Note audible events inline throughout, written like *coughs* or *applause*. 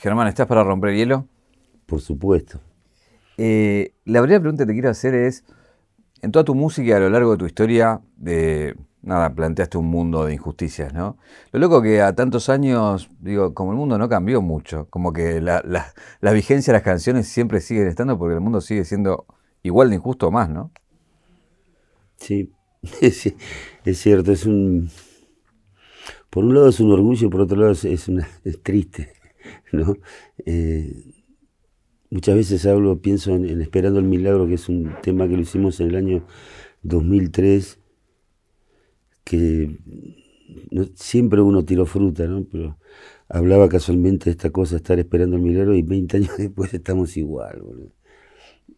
Germán, ¿estás para romper hielo? Por supuesto. Eh, la primera pregunta que te quiero hacer es, en toda tu música a lo largo de tu historia, de, nada, planteaste un mundo de injusticias, ¿no? Lo loco que a tantos años, digo, como el mundo no cambió mucho, como que la, vigencia de las canciones siempre siguen estando porque el mundo sigue siendo igual de injusto o más, ¿no? Sí, *laughs* es, cierto, es un... Por un lado es un orgullo, por otro lado es, una, es triste, *laughs* ¿no? Eh, muchas veces hablo, pienso en, Esperando el Milagro, que es un tema que lo hicimos en el año 2003, que siempre uno tiró fruta, ¿no? Pero hablaba casualmente de esta cosa, estar esperando el milagro, y 20 años *laughs* después estamos igual,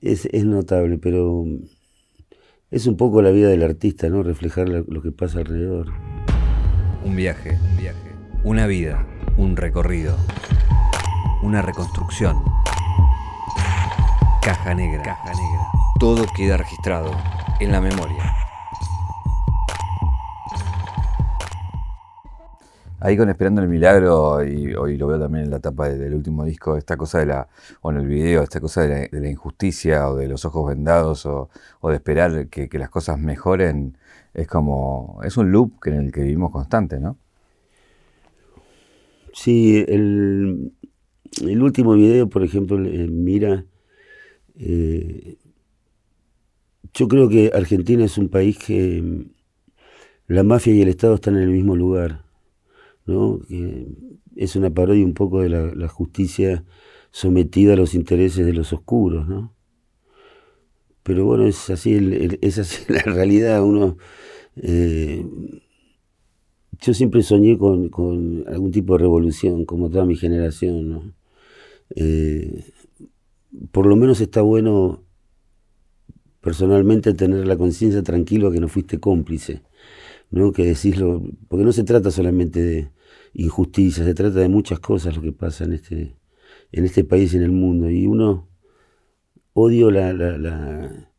Es, es notable, pero es un poco la vida del artista, ¿no? Reflejar lo que pasa alrededor. Un viaje, un viaje, una vida, un recorrido, una reconstrucción. Caja negra, caja negra. Todo queda registrado en la memoria. Ahí con Esperando el Milagro, y hoy lo veo también en la tapa del último disco, esta cosa de la, o en el video, esta cosa de la, injusticia o de los ojos vendados o, de esperar que, las cosas mejoren, es como, es un loop en el que vivimos constante, ¿no? Sí, el, último video, por ejemplo, Mira, eh, yo creo que Argentina es un país que mm, la mafia y el Estado están en el mismo lugar ¿no? es una parodia un poco de la, justicia sometida a los intereses de los oscuros, ¿no? Pero bueno, es así, es así *laughs* la realidad. Uno, eh, yo siempre soñé con, algún tipo de revolución, como toda mi generación, ¿no? Eh, por lo menos está bueno personalmente tener la conciencia tranquila que no fuiste cómplice. ¿no? que decirlo, porque no se trata solamente de injusticia, se trata de muchas cosas lo que pasa en este, en este país y en el mundo. Y uno odio la,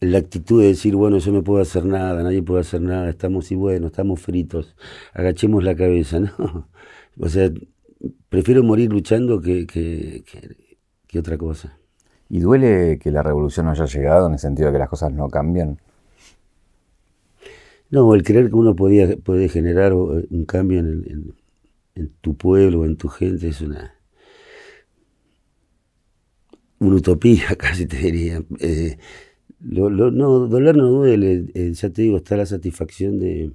la actitud de decir, bueno, yo no puedo hacer nada, nadie puede hacer nada, estamos y bueno, estamos fritos, agachemos la cabeza, *laughs* ¿no? O sea, prefiero morir luchando que, que, que otra cosa. ¿Y duele que la revolución no haya llegado en el sentido de que las cosas no cambian? No, el creer que uno podía, puede generar un cambio en, tu pueblo, en tu gente, es una, una utopía, *laughs* casi te diría. Eh, no, doler no duele, eh, ya te digo, está la satisfacción de,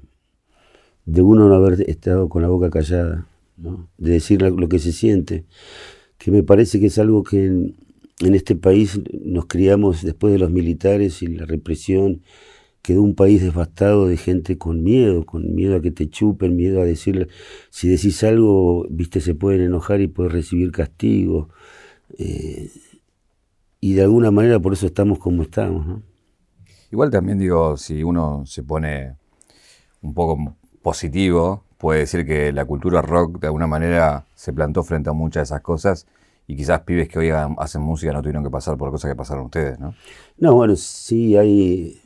de uno no haber estado con la boca callada, de decir lo que se siente, que me parece que es algo que en, este país nos criamos después de los militares y la represión quedó un país devastado de gente con miedo, con miedo a que te chupen, miedo a decirle, si decís algo, viste, se pueden enojar y puedes recibir castigo. Eh, y de alguna manera por eso estamos como estamos. ¿no? Igual también digo, si uno se pone un poco positivo, puede decir que la cultura rock de alguna manera se plantó frente a muchas de esas cosas y quizás pibes que hoy hacen música no tuvieron que pasar por cosas que pasaron ustedes, ¿no? No, bueno, sí hay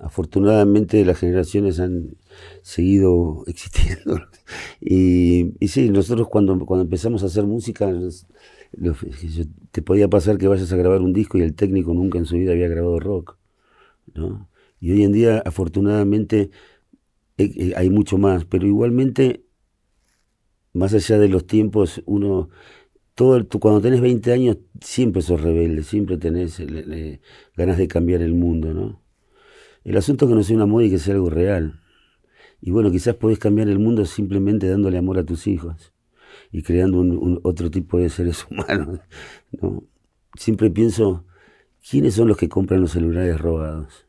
afortunadamente las generaciones han seguido *laughs* existiendo. Y, y sí, nosotros cuando, cuando empezamos a hacer música, te podía pasar que vayas a grabar un disco y el técnico nunca en su vida había grabado rock. ¿no? Y hoy en día, afortunadamente, eh, eh, hay mucho más, pero igualmente, más allá de los tiempos, uno, todo cuando tenés 20 años, siempre sos rebelde, siempre tenés ganas de cambiar el mundo, ¿no? El asunto es que no sea una moda y que sea algo real. Y bueno, quizás podés cambiar el mundo simplemente dándole amor a tus hijos y creando un, otro tipo de seres *laughs* humanos. ¿no? Siempre pienso, ¿quiénes son los que compran los celulares robados?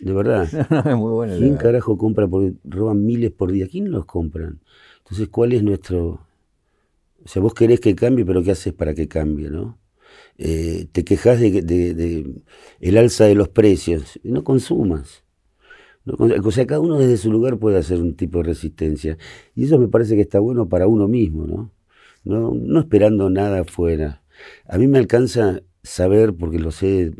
De verdad. *laughs* ¿Quién carajo compra? Porque roban miles por día. ¿Quién los compran? Entonces, ¿cuál es nuestro... O sea, vos querés que cambie, pero ¿qué haces para que cambie, no? Eh, te quejas de, el alza de los precios, no consumas. O sea, cada uno desde su lugar puede hacer un tipo de resistencia. Y eso me parece que está bueno para uno mismo, ¿no? No, no esperando nada afuera. A mí me alcanza saber, porque lo sé,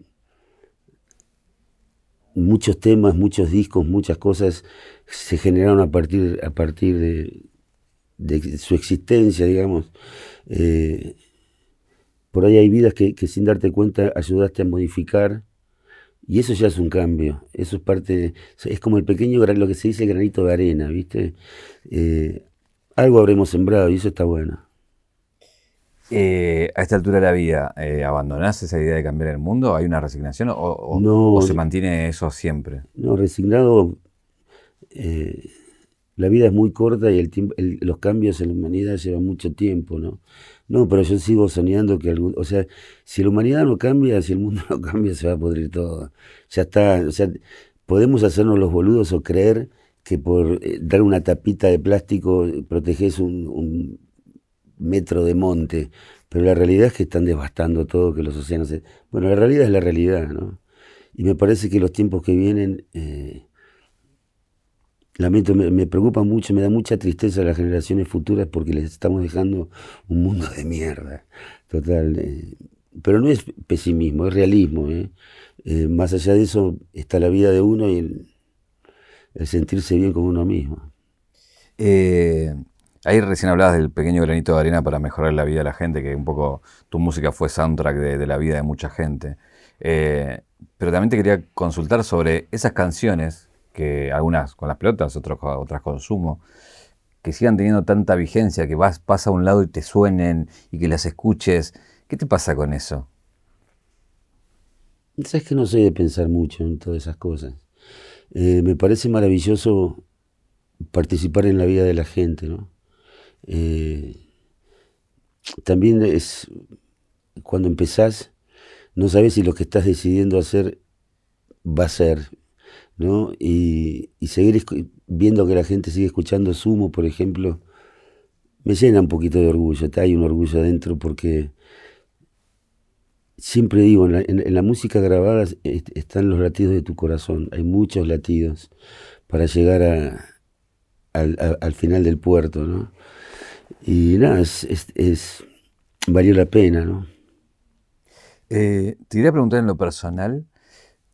muchos temas, muchos discos, muchas cosas se generaron a partir, a partir de, su existencia, digamos. Eh, por ahí hay vidas que, sin darte cuenta ayudaste a modificar y eso ya es un cambio. Eso es parte, es como el pequeño, lo que se dice granito de arena, ¿viste? Eh, algo habremos sembrado y eso está bueno. Eh, a esta altura de la vida, eh, ¿abandonás esa idea de cambiar el mundo? ¿Hay una resignación o, se mantiene eso siempre? No, resignado. Eh, la vida es muy corta y el, los cambios en la humanidad llevan mucho tiempo, ¿no? No, pero yo sigo soñando que algún. O sea, si la humanidad no cambia, si el mundo *laughs* no cambia, se va a pudrir todo. Ya está. O sea, podemos hacernos los boludos o creer que por dar una tapita de plástico proteges un metro de monte, pero la realidad es que están devastando todo, que los océanos... Bueno, la realidad es la realidad, ¿no? Y me parece que los tiempos que vienen, eh, lamento, me, preocupa mucho, me da mucha tristeza a las generaciones futuras porque les estamos dejando un mundo de mierda, total. Eh, pero no es pesimismo, es realismo. ¿eh? más allá de eso está la vida de uno y el, sentirse bien con uno mismo. Eh, Ahí recién hablabas del pequeño granito de arena para mejorar la vida de la gente, que un poco tu música fue soundtrack de, la vida de mucha gente. Eh, pero también te quería consultar sobre esas canciones, que algunas con las pelotas, otras, otras con sumo, que sigan teniendo tanta vigencia, que vas, a un lado y te suenen y que las escuches. ¿Qué te pasa con eso? Sabes que no soy de pensar mucho en todas esas cosas. Eh, me parece maravilloso participar en la vida de la gente, ¿no? Eh, también es cuando empezás, no sabes si lo que estás decidiendo hacer va a ser, ¿no? Y, seguir viendo que la gente sigue escuchando Sumo, por ejemplo, me llena un poquito de orgullo. Hay un orgullo adentro porque siempre digo, en la, música grabada están los latidos de tu corazón. Hay muchos latidos para llegar a, al final del puerto, ¿no? Y nada, es, es, valió la pena, ¿no? Eh, te quería preguntar en lo personal,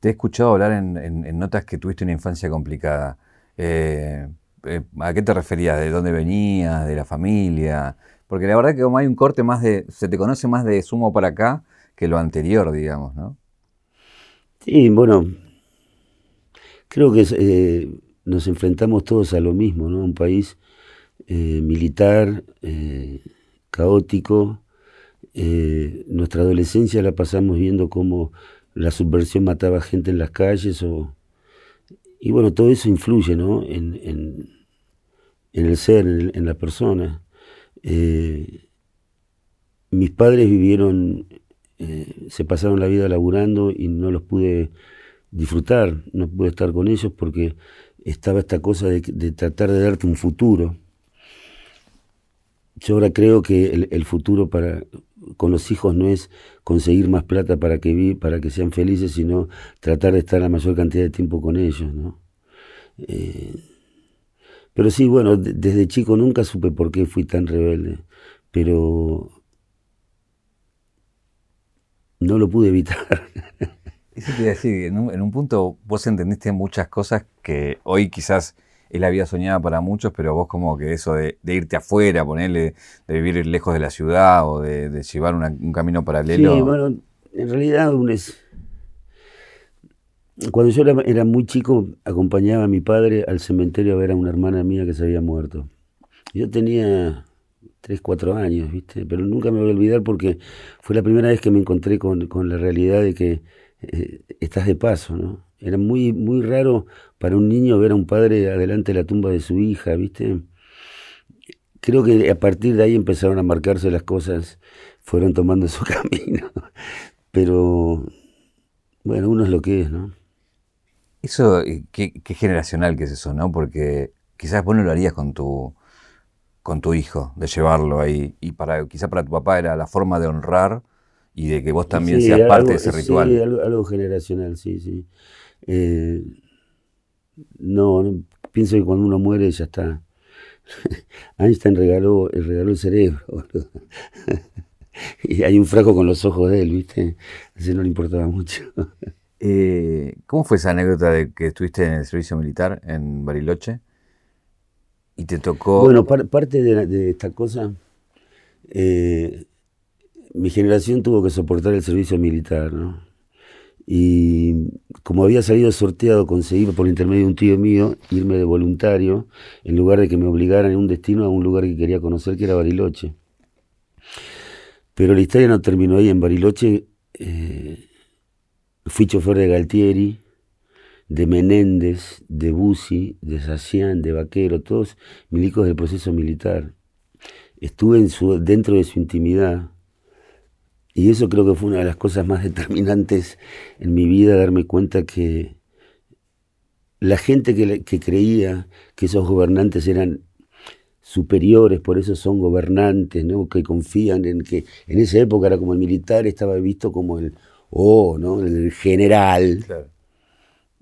te he escuchado hablar en, notas que tuviste una infancia complicada. Eh, eh, ¿A qué te referías? ¿De dónde venías? ¿De la familia? Porque la verdad que como hay un corte más de, se te conoce más de sumo para acá que lo anterior, digamos, ¿no? Sí, bueno, creo que nos enfrentamos todos a lo mismo, ¿no? Un país eh, militar, eh, caótico. Eh, nuestra adolescencia la pasamos viendo cómo la subversión mataba gente en las calles. O, y bueno, todo eso influye ¿no? en, en, el ser, en, la persona. mis padres vivieron, se pasaron la vida laburando y no los pude disfrutar, no pude estar con ellos porque estaba esta cosa de tratar de darte un futuro yo ahora creo que el, futuro para con los hijos no es conseguir más plata para que vi, para que sean felices, sino tratar de estar la mayor cantidad de tiempo con ellos, ¿no? Eh, pero sí, bueno, desde chico nunca supe por qué fui tan rebelde, pero no lo pude evitar. *laughs* Eso decir, en un punto vos entendiste muchas cosas que hoy quizás es la vida soñada para muchos, pero vos como que eso de, irte afuera, ponerle, de vivir lejos de la ciudad o de, llevar un camino paralelo. Sí, bueno, en realidad cuando yo era, muy chico acompañaba a mi padre al cementerio a ver a una hermana mía que se había muerto. Yo tenía 3, 4 años, ¿viste? Pero nunca me voy a olvidar porque fue la primera vez que me encontré con, la realidad de que eh, estás de paso, ¿no? Era muy, muy raro para un niño ver a un padre adelante de la tumba de su hija, ¿viste? Creo que a partir de ahí empezaron a marcarse las cosas, fueron tomando su *laughs* camino. Pero, bueno, uno es lo que es, ¿no? Eso, eh, qué, generacional que es eso, ¿no? Porque quizás vos no lo harías con tu, con tu hijo, de llevarlo ahí. Y para quizás para tu papá era la forma de honrar y de que vos también seas parte de ese ritual. Sí, algo, generacional, sí, sí. Eh, no, pienso que cuando uno muere ya está. *laughs* Einstein regaló, regaló el cerebro. *laughs* y hay un fraco con los ojos de él, ¿viste? Así no le importaba mucho. *laughs* Eh, ¿Cómo fue esa anécdota de que estuviste en el servicio militar en Bariloche? Y te tocó... Bueno, parte de, esta cosa, eh, mi generación tuvo que soportar el servicio militar, ¿no? Y como había salido sorteado, conseguí por intermedio de un tío mío irme de voluntario, en lugar de que me obligaran en un destino a un lugar que quería conocer, que era Bariloche. Pero la historia no terminó ahí. En Bariloche eh, fui chofer de Galtieri, de Menéndez, de Bussi, de Sacián, de Vaquero, todos milicos del proceso militar. Estuve dentro de su intimidad y eso creo que fue una de las cosas más determinantes en mi vida, darme cuenta que la gente que, creía que esos gobernantes eran superiores, por eso son gobernantes, ¿no? que confían en que en esa época era como el militar, estaba visto como el, oh, ¿no? el general.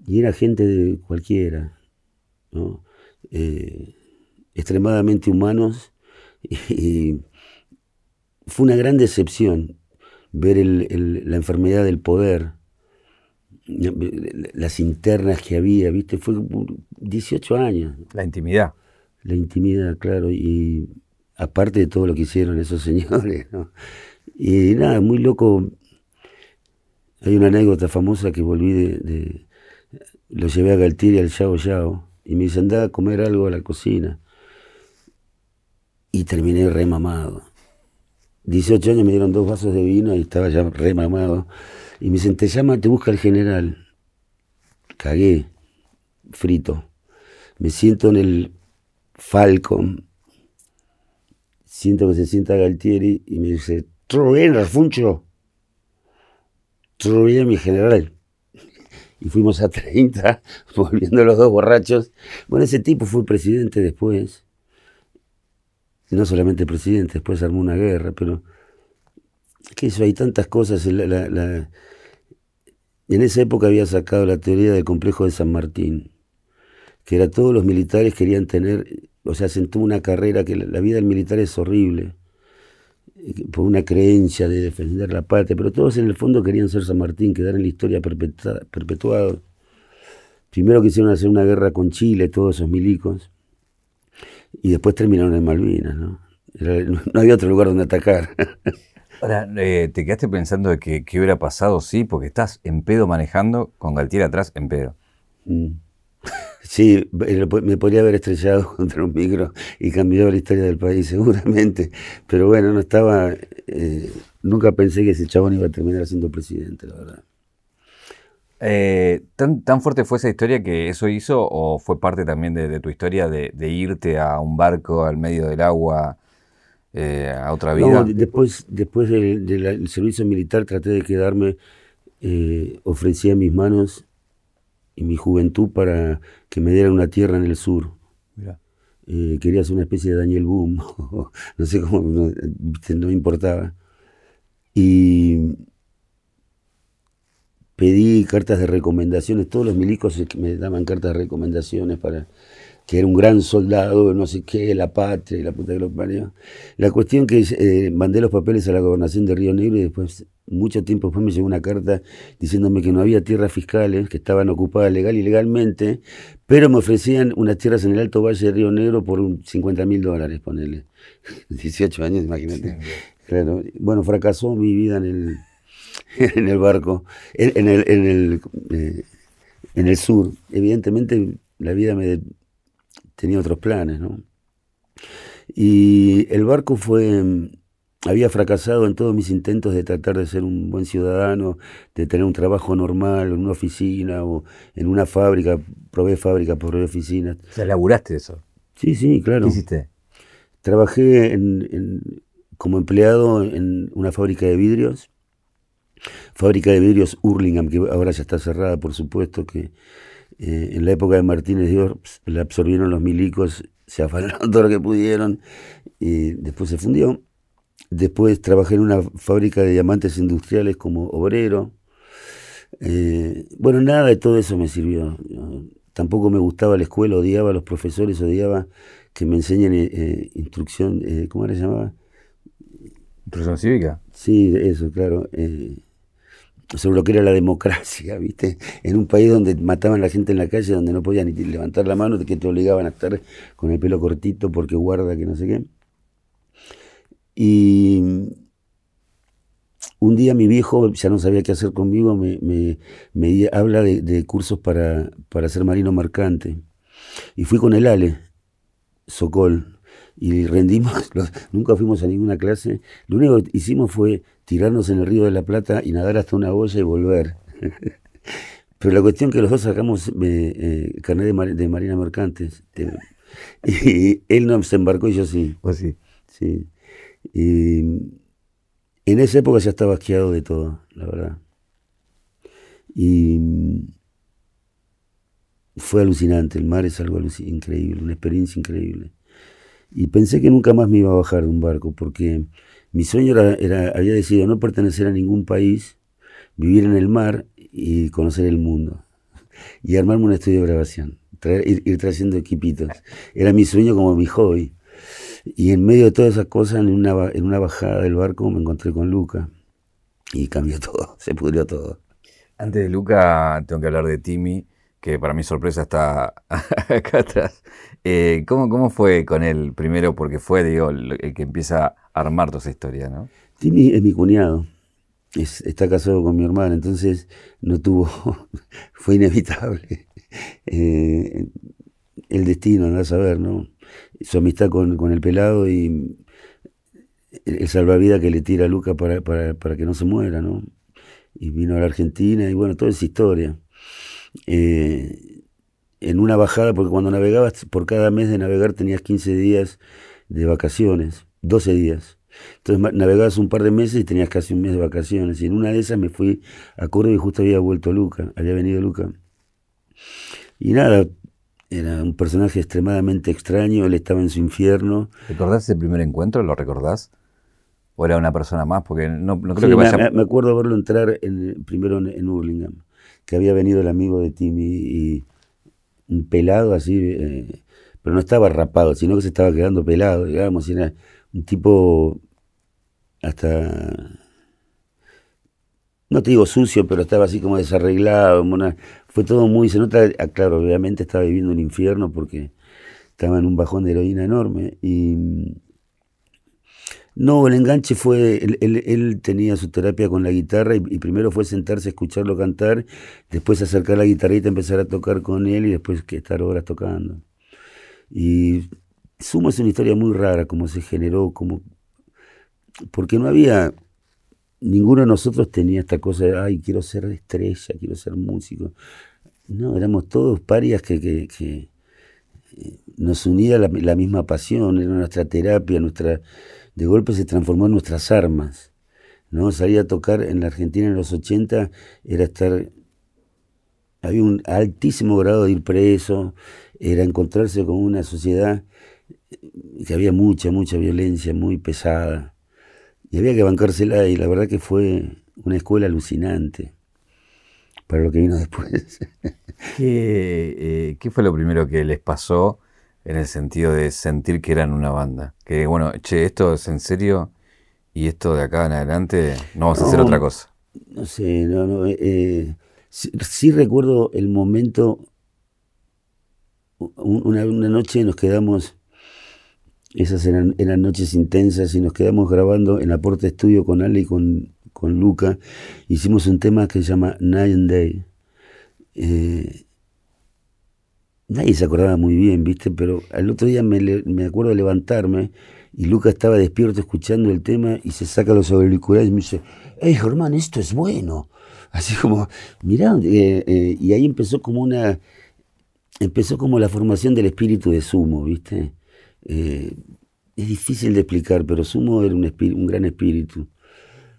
Y era gente de cualquiera, ¿no? Eh, extremadamente humanos y fue una gran decepción ver la enfermedad del poder, las internas que había, ¿viste? Fue 18 años. La intimidad. La intimidad, claro, y aparte de todo lo que hicieron esos *laughs* señores, ¿no? Y nada, muy loco. Hay una anécdota famosa que volví de. lo llevé a Galtieri al Yao Yao y me dice, anda a comer algo a la cocina. Y terminé remamado. 18 años me dieron dos vasos de vino y estaba ya remamado. Y me dicen, te llama, te busca el general. Cagué, frito. Me siento en el Falcon. Siento que se sienta Galtieri y me dice, ¿todo bien, Rafuncho? ¿Todo mi general? Y fuimos a 30, *laughs* volviendo los dos borrachos. Bueno, ese tipo fue presidente después no solamente presidente, después armó una guerra, pero que eso, hay tantas cosas. en esa época había sacado la teoría del complejo de San Martín, que era todos los militares querían tener, o sea, sentó una carrera que la, vida del militar es horrible, por una creencia de defender la patria, pero todos en el fondo querían ser San Martín, quedar en la historia perpetuado. Primero quisieron hacer una guerra con Chile, todos esos milicos y después terminaron en Malvinas, *laughs* ¿no? no había otro lugar donde atacar. *laughs* Ahora, eh, ¿te quedaste pensando de que qué hubiera pasado? Sí, porque estás en pedo manejando con Galtier atrás en pedo. Mm. *laughs* Sí, me podría haber estrellado contra un micro y cambiado la historia del país, seguramente. Pero bueno, no estaba. Eh, nunca pensé que ese chabón iba a terminar siendo presidente, la verdad. Eh, ¿tan, ¿Tan fuerte fue esa historia que eso hizo o fue parte también de, tu historia de, irte a un barco al medio del agua eh, a otra vida? después, después del, servicio militar traté de quedarme, eh, ofrecía mis manos y mi juventud para que me dieran una tierra en el sur. Eh, quería ser una especie de Daniel Boom, *laughs* no sé cómo, no, no me importaba. Y pedí cartas de recomendaciones, todos los milicos me daban cartas de recomendaciones para que era un gran soldado, no sé qué, la patria, la puta que lo parió. La cuestión que eh, mandé los papeles a la gobernación de Río Negro y después, mucho tiempo después me llegó una carta diciéndome que no había tierras fiscales, que estaban ocupadas legal y legalmente, pero me ofrecían unas tierras en el Alto Valle de Río Negro por 50 mil dólares, ponele. *laughs* 18 años, imagínate. Claro. Bueno, fracasó mi vida en el *laughs* en el barco, en, el, en, el, eh, en el sur. Evidentemente la vida me tenía otros planes, ¿no? Y el barco fue, había fracasado en todos mis intentos de tratar de ser un buen ciudadano, de tener un trabajo normal en una oficina o en una fábrica, probé fábrica, probé oficinas. O sea, laburaste eso. Sí, sí, claro. ¿Qué hiciste? Trabajé como empleado en una fábrica de vidrios Fábrica de vidrios Hurlingham, que ahora ya está cerrada, por supuesto, que eh, en la época de Martínez Dios la absorbieron los milicos, se afanaron *laughs* todo lo que pudieron y después se fundió. Después trabajé en una fábrica de diamantes industriales como obrero. Eh, bueno, nada de todo eso me sirvió. Tampoco me gustaba la escuela, odiaba a los profesores, odiaba que me enseñen eh, instrucción, ¿cómo se llamaba? ¿Instrucción cívica? Sí, eso, claro sobre lo que era la democracia, ¿viste? En un país donde mataban a la gente en la calle, donde no podían ni levantar la mano, que te obligaban a estar con el pelo cortito porque guarda que no sé qué. Y un día mi viejo, ya no sabía qué hacer conmigo, me, me, habla de, cursos para, para ser marino mercante. Y fui con el Ale, Socol, y rendimos, *laughs* nunca fuimos a ninguna clase. Lo único que hicimos fue tirarnos en el río de la Plata y nadar hasta una boya y volver. *laughs* Pero la cuestión que los dos sacamos eh, eh carnet de, marina mercantes. Eh, *laughs* y él no se embarcó y yo sí. Pues sí. Sí. Y en esa época ya estaba asqueado de todo, la verdad. Y fue alucinante, el mar es algo increíble, una experiencia increíble. Y pensé que nunca más me iba a bajar de un barco, porque mi sueño era, había decidido no pertenecer a ningún país, vivir en el mar y conocer el mundo. *laughs* Y armarme un estudio de grabación, ir, ir trayendo equipitos. Era mi sueño como mi hobby. Y en medio de todas esas cosas, en una, en una bajada del barco, me encontré con Luca y cambió *laughs* todo, se pudrió todo. Antes de Luca, tengo que hablar de Timmy, que para mi sorpresa está *laughs* acá atrás. Eh, ¿cómo, ¿Cómo fue con él primero? Porque fue, digo, el que empieza armar toda esa historia, ¿no? Timmy es mi cuñado. está casado con mi hermana, entonces no tuvo, *laughs* fue inevitable. *laughs* Eh, el destino, no a saber, ¿no? su amistad con, el pelado y el salvavidas que le tira a Luca para, para, que no se muera, ¿no? Y vino a la Argentina y bueno, toda esa historia. Eh, en una bajada, porque cuando navegabas, por cada mes de navegar tenías 15 días de vacaciones, 12 días. Entonces navegabas un par de meses y tenías casi un mes de vacaciones. Y en una de esas me fui a Córdoba y justo había vuelto Luca, había venido Luca. Y nada, era un personaje extremadamente extraño, él estaba en su infierno. ¿Recordás ese primer encuentro? ¿Lo recordás? ¿O era una persona más? Porque no, creo que vaya... me, acuerdo verlo entrar en, primero en, en, Hurlingham, que había venido el amigo de Timmy y un pelado así, eh, pero no estaba rapado, sino que se estaba quedando pelado, digamos, y era un tipo hasta no te digo sucio, pero estaba así como desarreglado, fue todo muy, se nota, ah, claro, obviamente estaba viviendo un infierno porque estaba en un bajón de heroína enorme y no, el enganche fue, él, tenía su terapia con la guitarra y, primero fue sentarse a escucharlo cantar, después acercar la guitarrita, empezar a tocar con él y después estar horas tocando. Y Sumo es una historia muy rara, cómo se generó, como porque no había ninguno de nosotros tenía esta cosa de, ay, quiero ser estrella, quiero ser músico. No, éramos todos parias que, que, eh, nos unía la, misma pasión, era nuestra terapia, nuestra, de golpe se transformó en nuestras armas. ¿no? Salir a tocar en la Argentina en los 80 era estar, había un altísimo grado de ir preso, era encontrarse con una sociedad que había mucha, mucha violencia muy pesada y había que bancársela y la verdad que fue una escuela alucinante para lo que vino *laughs* después. ¿Qué, eh, fue lo primero que les pasó en el sentido de sentir que eran una banda? Que bueno, che, esto es en serio y esto de acá en adelante no vamos a hacer otra cosa. No sé, no, no. Eh, eh sí, recuerdo el momento, una, una noche nos quedamos esas eran, noches intensas y nos quedamos grabando en Aporte Estudio con Ale y con, con Luca. Hicimos un tema que se llama Night and Day. Eh, nadie se acordaba muy bien, ¿viste? Pero al otro día me, me, acuerdo de levantarme y Luca estaba despierto escuchando el tema y se saca los auriculares y me dice, hey Germán, esto es bueno. Así como, mirá, eh, eh, y ahí empezó como una, empezó como la formación del espíritu de Sumo, ¿viste? Eh, es difícil de explicar, pero Sumo era un, gran espíritu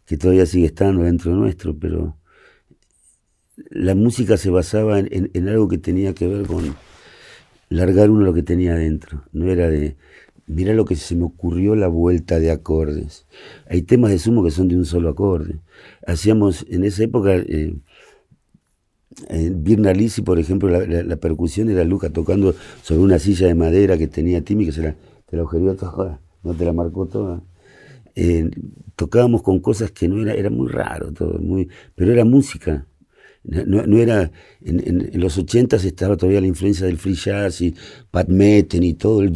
que todavía sigue estando dentro nuestro, pero la música se basaba en, algo que tenía que ver con largar uno lo que tenía adentro. No era de, mira lo que se me ocurrió la vuelta de acordes. Hay temas de Sumo que son de un solo acorde. Hacíamos en esa época... Eh, en Birna Lisi, por ejemplo, la, percusión era Luca tocando sobre una silla de madera que tenía Timmy, que se la, te la toda, no te la marcó toda. eh, tocábamos con cosas que no era, era muy raro todo, muy, pero era música. No, era, en, los ochentas estaba todavía la influencia del free jazz y Pat Metheny y todo, el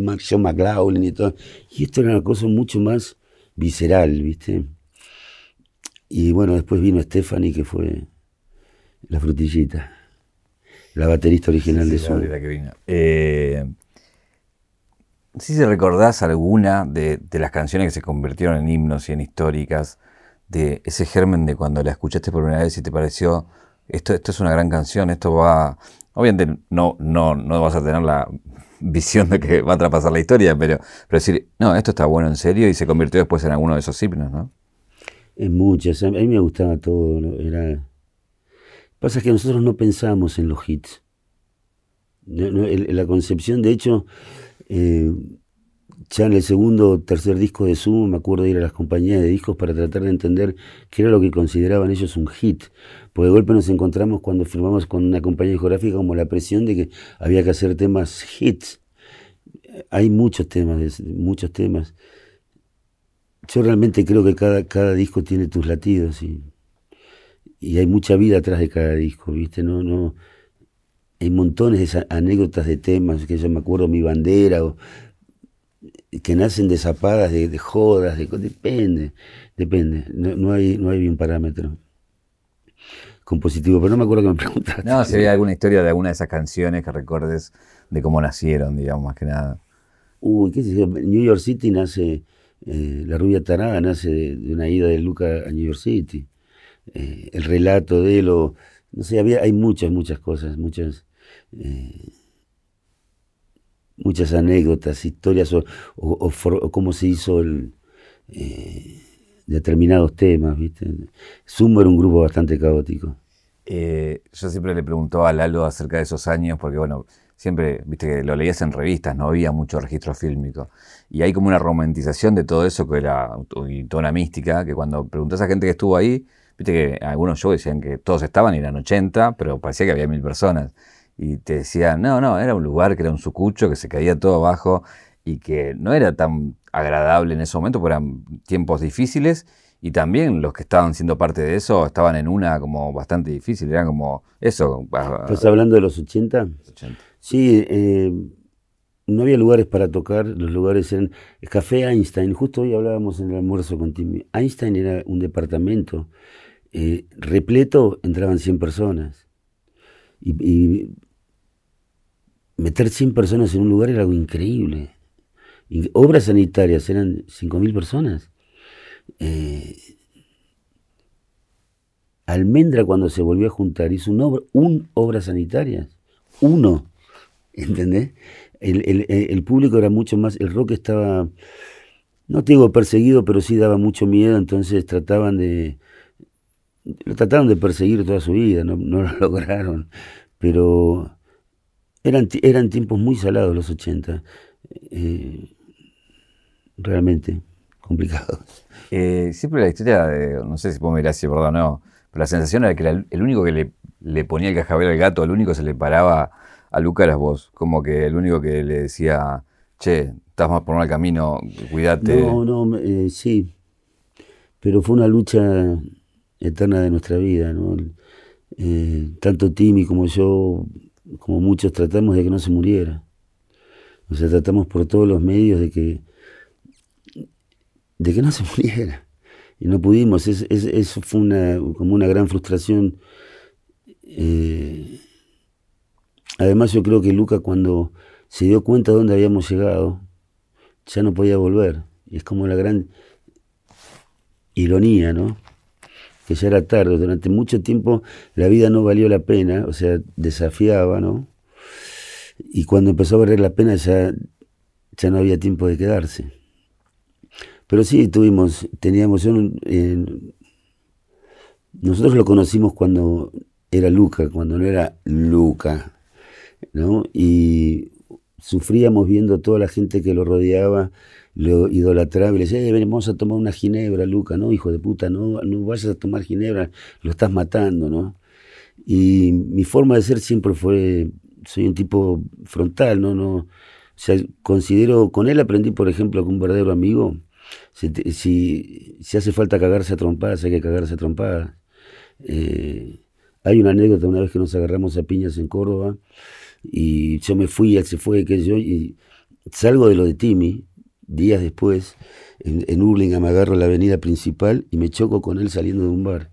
Max John McLaughlin y todo. Y esto era una cosa mucho más visceral, ¿viste? Y bueno, después vino Stephanie, que fue la frutillita, la baterista original de su. Eh, si recordás alguna de, las canciones que se convirtieron en himnos y en históricas, de ese germen de cuando la escuchaste por primera vez y te pareció, esto, esto es una gran canción, esto va... Obviamente no, no, no vas a tener la visión de que va a traspasar la historia, pero, pero decir, no, esto está bueno en serio y se convirtió después en alguno de esos himnos, ¿no? En muchas, a mí me gustaba todo, era... Pasa que nosotros no pensamos en los hits. la concepción, de hecho, eh, ya en el segundo o tercer disco de Sumo me acuerdo de ir a las compañías de discos para tratar de entender qué era lo que consideraban ellos un hit. Porque de golpe nos encontramos cuando firmamos con una compañía discográfica como la presión de que había que hacer temas hits. Hay muchos temas, muchos temas. Yo realmente creo que cada, cada disco tiene tus latidos y, y hay mucha vida atrás de cada disco, ¿viste? No, no, hay montones de anécdotas de temas, que yo me acuerdo mi bandera, o, que nacen de zapadas, de, jodas, de, depende, depende, no, hay, no hay un parámetro compositivo, pero no me acuerdo que me *laughs* preguntaste. No, si había alguna historia de alguna de esas canciones que recuerdes de cómo nacieron, digamos, más que nada. Uy, qué sé yo, New York City nace, eh, La Rubia Tarada nace de, una ida de Luca a New York City. Eh, el relato de él, o, no sé, había, hay muchas, muchas cosas, muchas, eh, muchas anécdotas, historias o, cómo se hizo el, eh, determinados temas, ¿viste? Sumo era un grupo bastante caótico. Yo siempre le preguntaba a Lalo acerca de esos años, porque bueno, siempre, viste que lo leías en revistas, no había mucho registro fílmico. Y hay como una romantización de todo eso que era y una mística, que cuando preguntas a gente que estuvo ahí, viste que algunos shows decían que todos estaban y eran 80, pero parecía que había mil personas y te decían, no, no, era un lugar que era un sucucho, que se caía todo abajo y que no era tan agradable en ese momento, porque eran tiempos difíciles y también los que estaban siendo parte de eso estaban en una como bastante difícil, eran como eso. ¿Estás hablando de los 80? Sí, eh, no había lugares para tocar, los lugares eran... El Café Einstein, justo hoy hablábamos en el almuerzo con Timmy, Einstein era un departamento, eh, repleto entraban 100 personas. y, meter 100 personas en un lugar era algo increíble. obras sanitarias eran 5.000 personas. Eh, Almendra cuando se volvió a juntar hizo un obra, un obras sanitarias. Uno. ¿Entendés? El, público era mucho más, el rock estaba, no te digo perseguido, pero sí daba mucho miedo, entonces trataban de, lo trataron de perseguir toda su vida, no, no lo *laughs* lograron, pero eran, eran tiempos muy salados los 80, eh, realmente complicados. Eh, siempre la historia, de, no sé si puedo mirar así, perdón, no, pero la sensación era que el único que le, ponía el cajabel al gato, el único que se le paraba a Luca eras vos, como que el único que le decía, che, estás más por mal camino, cuídate. No, no, eh, sí, pero fue una lucha eterna de nuestra vida, ¿no? tanto Timmy como yo como muchos tratamos de que no se muriera. O sea, tratamos por todos los medios de que, de que no se *laughs* muriera. Y no pudimos, eso fue una, como una gran frustración. Eh, además yo creo que Luca cuando se dio cuenta de dónde habíamos llegado, ya no podía volver. Y es como la gran ironía, ¿no? Que ya era tarde, durante mucho tiempo la vida no valió la pena, o sea, desafiaba, ¿no? Y cuando empezó a valer la pena ya, ya no había tiempo de quedarse. Pero sí, tuvimos, teníamos, nosotros lo conocimos cuando era Luca, cuando no era Luca, ¿no? Y sufríamos viendo toda la gente que lo rodeaba lo idolatraba y le decía, eh, vamos a tomar una ginebra, Luca, no, hijo de puta, no, no vayas a tomar ginebra, lo estás matando, ¿no? Y mi forma de ser siempre fue, soy un tipo frontal, ¿no? no o sea, considero, con él aprendí, por ejemplo, que un verdadero amigo Si, si, hace falta cagarse a trompadas, hay que cagarse a trompadas. Eh, hay una anécdota una vez que nos agarramos a piñas en Córdoba y yo me fui, él se fue, que yo, y salgo de lo de Timmy, días después, en, en Hurlingham me agarro la avenida principal y me choco con él saliendo de un bar.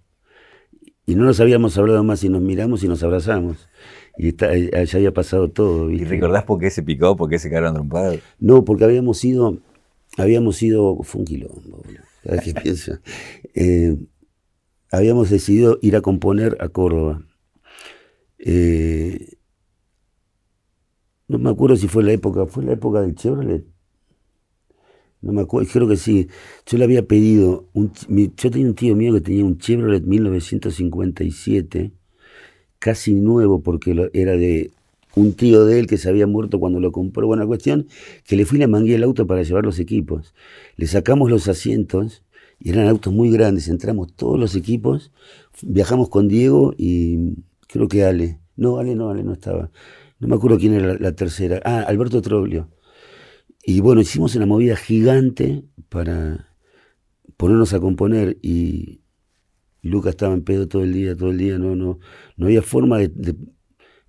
Y no nos habíamos hablado más y nos miramos y nos abrazamos. Y está, eh, ya había pasado todo. ¿Y recordás por qué se picó, por qué se quedaron trompados? No, porque habíamos ido, habíamos ido, fue un quilombo, ¿sabes qué *laughs* piensa? Eh, habíamos decidido ir a componer a Córdoba. Eh, no me acuerdo si fue la época, fue la época del Chevrolet. No me acuerdo, creo que sí. Yo le había pedido, yo tenía un tío mío que tenía un Chevrolet 1957, casi nuevo porque era de un tío de él que se había muerto cuando lo compró. Buena cuestión, que le fui y le mangué el auto para llevar los equipos. Le sacamos los asientos y eran autos muy grandes. Entramos todos los equipos, viajamos con Diego y creo que Ale. No, Ale no, Ale no estaba. No me acuerdo quién era la, tercera. Ah, Alberto Troglio. Y bueno, hicimos una movida gigante para ponernos a componer y Lucas estaba en pedo todo el día, todo el día, no, no, no había forma de,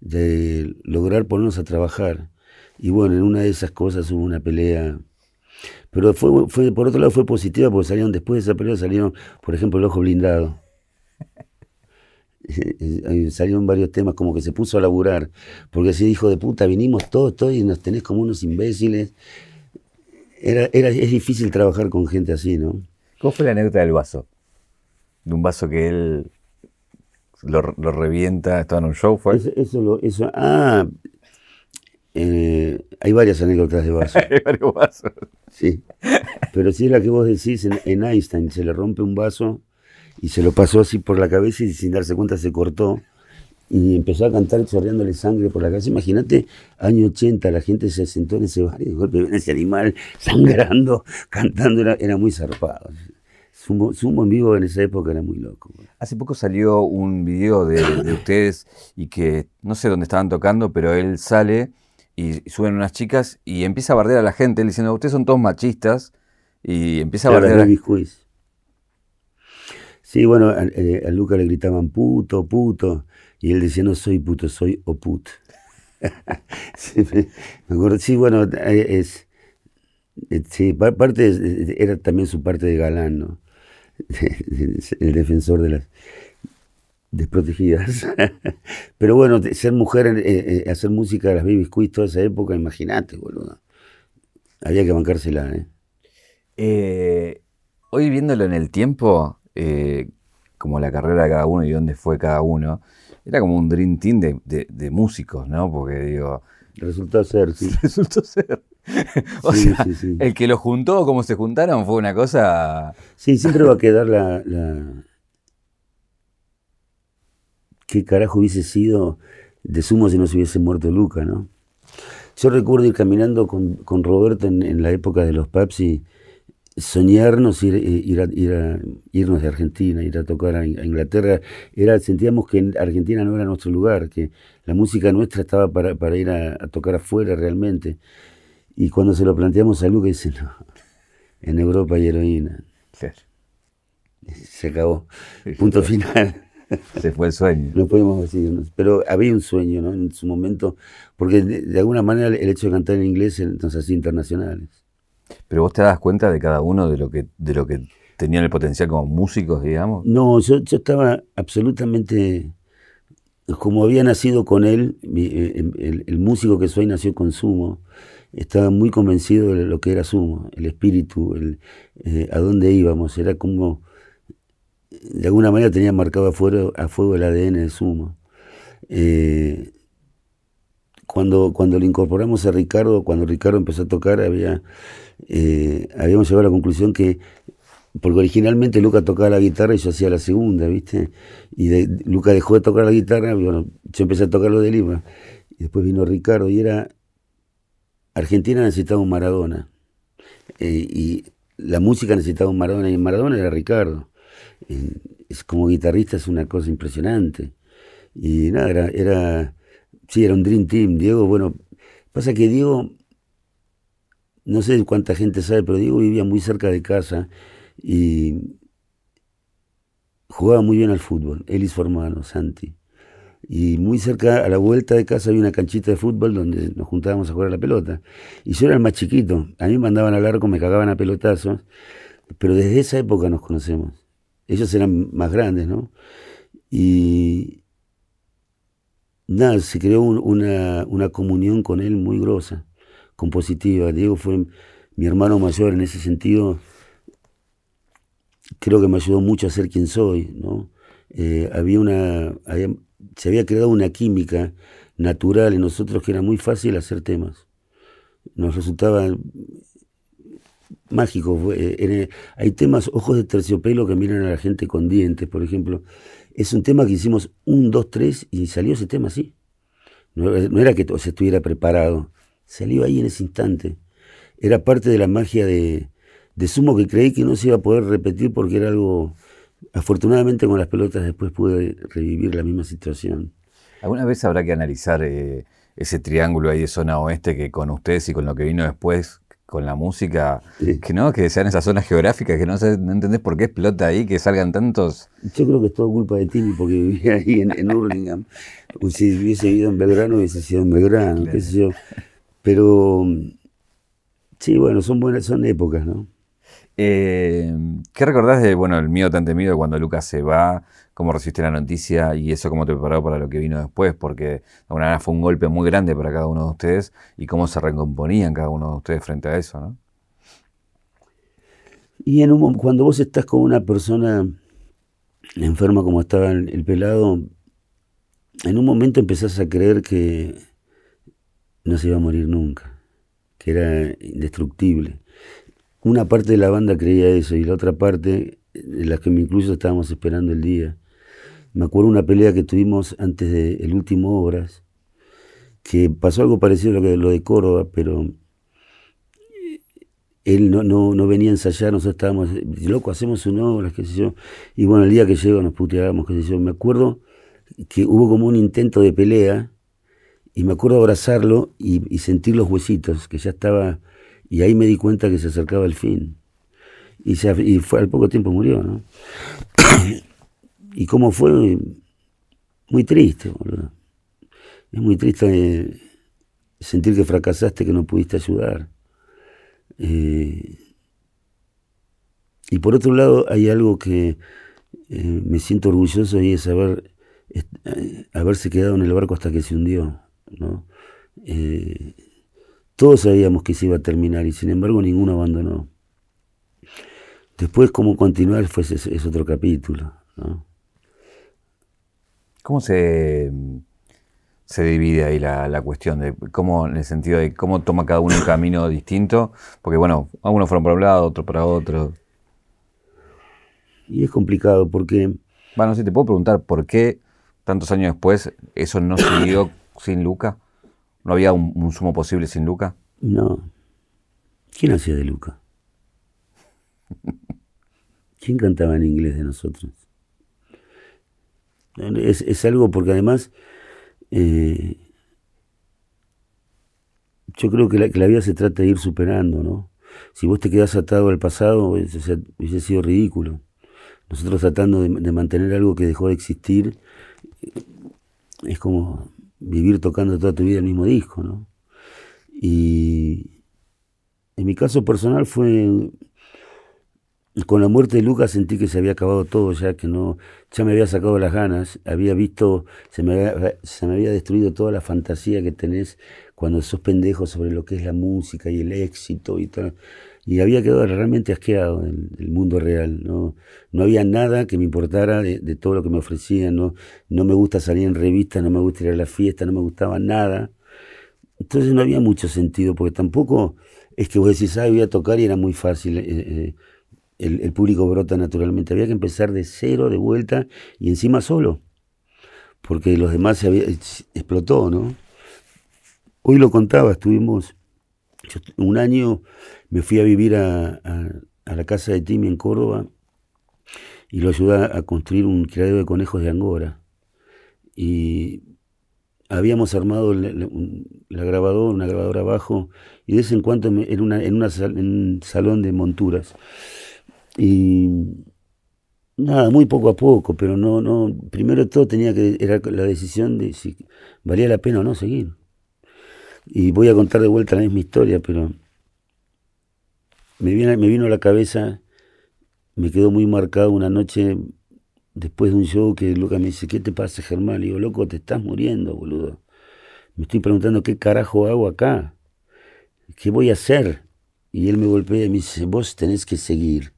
de, lograr ponernos a trabajar. Y bueno, en una de esas cosas hubo una pelea. Pero fue, fue, por otro lado fue positiva porque salieron, después de esa pelea salieron, por ejemplo, el ojo blindado. *laughs* *laughs* salieron varios temas como que se puso a laburar, porque se dijo de puta, vinimos todos, todos y nos tenés como unos imbéciles. Era, era, es difícil trabajar con gente así, ¿no? ¿Cómo fue la anécdota del vaso? De un vaso que él lo, revienta, estaba en un show, ¿fue? Eso, lo, eso, ah, eh, hay varias anécdotas de vaso. *laughs* hay varios vasos. Sí, pero si es la que vos decís, en, en Einstein se le rompe un vaso y se lo pasó así por la cabeza y sin darse cuenta se cortó y empezó a cantar chorreándole sangre por la cabeza. Imagínate, año 80, la gente se sentó en ese bar y de golpe ven ese animal sangrando, *laughs* cantando, era, muy zarpado. Sumo, sumo, en vivo en esa época era muy loco. Hace poco salió un video de, ustedes y que no sé dónde estaban tocando, pero él sale y suben unas chicas y empieza a bardear a la gente, él diciendo, ustedes son todos machistas y empieza a bardear a... Sí, bueno, eh, a, Luca le gritaban puto, puto, y él decía, no soy puto, soy oput. *laughs* sí, me acuerdo, sí, bueno, eh, es, eh, sí, parte, era también su parte de galán, ¿no? *laughs* El defensor de las desprotegidas. *laughs* Pero bueno, ser mujer, hacer música de las Baby Squeeze toda esa época, imagínate, boludo. Había que bancársela, ¿eh? Hoy viéndolo en el tiempo, eh, como la carrera de cada uno y dónde fue cada uno, era como un dream team de, músicos, ¿no? Porque digo... Resultó ser, sí. *laughs* Resultó ser. *laughs* o sea, el que lo juntó, como se juntaron, fue una cosa... Sí, siempre va a quedar la... ¿Qué carajo hubiese sido de sumo si no se hubiese muerto Luca, no? Yo recuerdo ir caminando con, Roberto en, la época de los Pepsi soñarnos ir, ir, a, irnos de Argentina, ir a tocar a, Inglaterra, era, sentíamos que Argentina no era nuestro lugar, que la música nuestra estaba para, ir a, tocar afuera realmente. Y cuando se lo planteamos a Luca, dice, no, en Europa hay heroína. Se acabó. Punto final. Se fue el sueño. No podemos decir, pero había un sueño ¿no? en su momento, porque de, alguna manera el hecho de cantar en inglés nos hacía internacionales. Pero vos te das cuenta de cada uno de lo que, de lo que tenían el potencial como músicos, digamos. No, yo, yo estaba absolutamente como había nacido con él, eh, el, músico que soy nació con Sumo, estaba muy convencido de lo que era Sumo, el espíritu, el, eh, a dónde íbamos, era como, de alguna manera tenía marcado a fuego, a fuego el ADN de Sumo. Eh, cuando, cuando le incorporamos a Ricardo, cuando Ricardo empezó a tocar, había eh, habíamos llegado a la conclusión que, porque originalmente Luca tocaba la guitarra y yo hacía la segunda, ¿viste? Y Luca dejó de tocar la guitarra, bueno, yo empecé a tocar lo de Lima. Y después vino Ricardo y era, Argentina necesitaba un Maradona. Eh, y la música necesitaba un Maradona y Maradona era Ricardo. es, como guitarrista es una cosa impresionante. Y nada, era, era, sí, era un Dream Team. Diego, bueno, pasa que Diego no sé cuánta gente sabe, pero Diego vivía muy cerca de casa y jugaba muy bien al fútbol, él y Santi. Y muy cerca, a la vuelta de casa, había una canchita de fútbol donde nos juntábamos a jugar a la pelota. Y yo era el más chiquito. A mí me mandaban al arco, me cagaban a pelotazos. Pero desde esa época nos conocemos. Ellos eran más grandes, ¿no? Y nada, se creó una, una comunión con él muy grosa, compositiva. Diego fue mi hermano mayor en ese sentido. Creo que me ayudó mucho a ser quien soy, ¿no? Eh, había una, se había creado una química natural en nosotros que era muy fácil hacer temas. Nos resultaba mágico. Eh, hay temas, ojos de terciopelo que miran a la gente con dientes, por ejemplo. Es un tema que hicimos un, dos, tres y salió ese tema así. No, era que se estuviera preparado, salió ahí en ese instante. Era parte de la magia de, de Sumo que creí que no se iba a poder repetir porque era algo Afortunadamente con las pelotas después pude revivir la misma situación. ¿Alguna vez habrá que analizar eh, ese triángulo ahí de zona oeste que con ustedes y con lo que vino después con la música, que no, que sean esas zonas geográficas, que no, no entendés por qué explota ahí, que salgan tantos... Yo creo que es todo culpa de Timmy, porque vivía ahí en, en Hurlingham. si hubiese vivido en Belgrano, hubiese sido en Belgrano, qué sé yo. Pero sí, bueno, son buenas, son épocas, ¿no? Eh, ¿Qué recordás de, bueno, el miedo tan temido cuando Lucas se va? ¿Cómo recibiste la noticia y eso cómo te preparó para lo que vino después? Porque de alguna manera fue un golpe muy grande para cada uno de ustedes y cómo se recomponían cada uno de ustedes frente a eso, ¿no? Y en un, cuando vos estás con una persona enferma como estaba el pelado, en un momento empezás a creer que no se iba a morir nunca, que era indestructible una parte de la banda creía eso y la otra parte, en la que incluso estábamos esperando el día. Me acuerdo una pelea que tuvimos antes del último Obras, que pasó algo parecido a lo, que, lo de Córdoba, pero él no, no, venía a ensayar, nosotros estábamos, loco, hacemos una obra, qué sé yo. Y bueno, el día que llegó nos puteábamos, qué sé yo. Me acuerdo que hubo como un intento de pelea y me acuerdo abrazarlo y sentir los huesitos, que ya estaba y ahí me di cuenta que se acercaba el fin. Y, y fue, al poco tiempo murió, ¿no? Y cómo fue, muy triste, boludo. Es muy triste eh, sentir que fracasaste, que no pudiste ayudar. Eh, y por otro lado, hay algo que eh, me siento orgulloso y es haber, haberse quedado en el barco hasta que se hundió, ¿no? Todos sabíamos que se iba a terminar y sin embargo ninguno abandonó. Después cómo continuar fue es, otro capítulo. ¿Cómo se, se divide ahí la, cuestión de cómo, en el sentido de cómo toma cada uno un camino distinto? Porque bueno, algunos fueron para un lado, otros para otro. Y es complicado porque... Bueno, si te puedo preguntar por qué tantos años después eso no siguió sin Luca. ¿No había un, sumo posible sin Luca? No. ¿Quién hacía de Luca? ¿Quién cantaba en inglés de nosotros? Es, algo porque además eh, yo creo que la, vida se trata de ir superando, ¿no? Si vos te quedás atado al pasado, hubiese, sido ridículo. Nosotros tratando de mantener algo que dejó de existir, es como vivir tocando toda tu vida el mismo disco, ¿no? Y en mi caso personal fue con la muerte de Lucas sentí que se había acabado todo ya, que no, ya me había sacado las ganas, había visto, se me había, se me había destruido toda la fantasía que tenés cuando sos pendejo sobre lo que es la música y el éxito y todo y había quedado realmente asqueado del, mundo real. ¿no? no había nada que me importara de, todo lo que me ofrecían. ¿no? no me gusta salir en revistas, no me gusta ir a la fiesta, no me gustaba nada. Entonces no había mucho sentido, porque tampoco es que vos decís, ah, voy a tocar y era muy fácil. Eh, eh, el, público brota naturalmente. Había que empezar de cero, de vuelta y encima solo. Porque los demás se había, explotó, ¿no? Hoy lo contaba, estuvimos un año me fui a vivir a, la casa de Timmy en Córdoba y lo ayudé a construir un criadero de conejos de Angora. Y habíamos armado la, grabadora, una grabadora abajo, y de vez en cuando en, una, en, una, un salón de monturas. Y nada, muy poco a poco, pero no, no, primero todo tenía que, era la decisión de si valía la pena o no seguir. Y voy a contar de vuelta la misma historia, pero me, viene, me vino a la cabeza, me quedó muy marcado una noche después de un show que Luca me dice, ¿qué te pasa, Germán? Le digo, loco, te estás muriendo, boludo. Me estoy preguntando qué carajo hago acá. ¿Qué voy a hacer? Y él me golpea y me dice, vos tenés que seguir.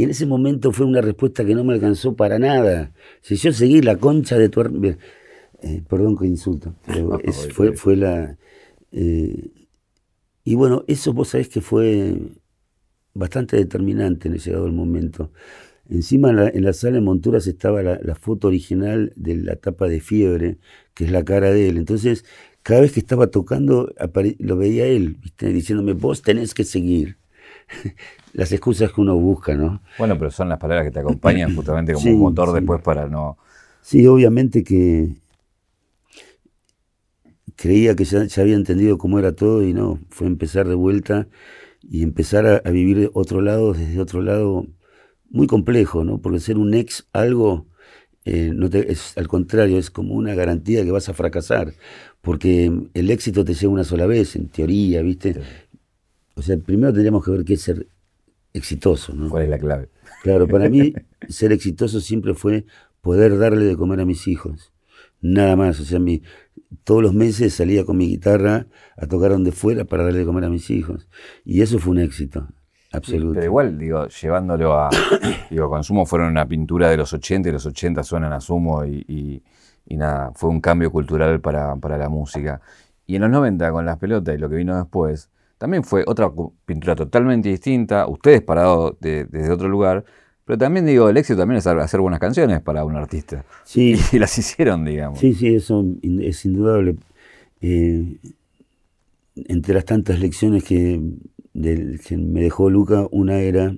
Y en ese momento fue una respuesta que no me alcanzó para nada. Si yo seguí la concha de tu... Eh, perdón que insulto, *laughs* pero fue, fue la... Eh, y bueno, eso vos sabés que fue bastante determinante en el llegado el momento. Encima en la, sala de monturas estaba la, foto original de la tapa de fiebre, que es la cara de él. Entonces, cada vez que estaba tocando, lo veía él, diciéndome, vos tenés que seguir. Las excusas que uno busca, ¿no? Bueno, pero son las palabras que te acompañan justamente como un *clears throat* motor después para no... Sí, obviamente que creía que ya, ya, había entendido cómo era todo y no, fue empezar de vuelta y empezar a, vivir otro lado, desde otro lado, muy complejo, ¿no? Porque ser un ex algo, eh, no te, es, al contrario, es como una garantía que vas a fracasar, porque el éxito te llega una sola vez, en teoría, ¿viste? O sea, primero tendríamos que ver qué es ser exitoso, ¿no? ¿Cuál es la clave? Claro, para mí *laughs* ser exitoso siempre fue poder darle de comer a mis hijos. Nada más, o sea, mi, todos los meses salía con mi guitarra a tocar donde fuera para darle de comer a mis hijos. Y eso fue un éxito, absoluto. pero igual, digo, llevándolo a. *coughs* digo, Consumo fueron una pintura de los 80 y los 80 suenan a Sumo y, nada, fue un cambio cultural para, la música. Y en los 90, con las pelotas y lo que vino después, también fue otra pintura totalmente distinta, ustedes parados desde otro lugar, pero también digo, el éxito también es hacer buenas canciones para un artista. Sí. *laughs* Y las hicieron, digamos. Sí, sí, eso es indudable. Eh, entre las tantas lecciones que, me dejó Luca, una era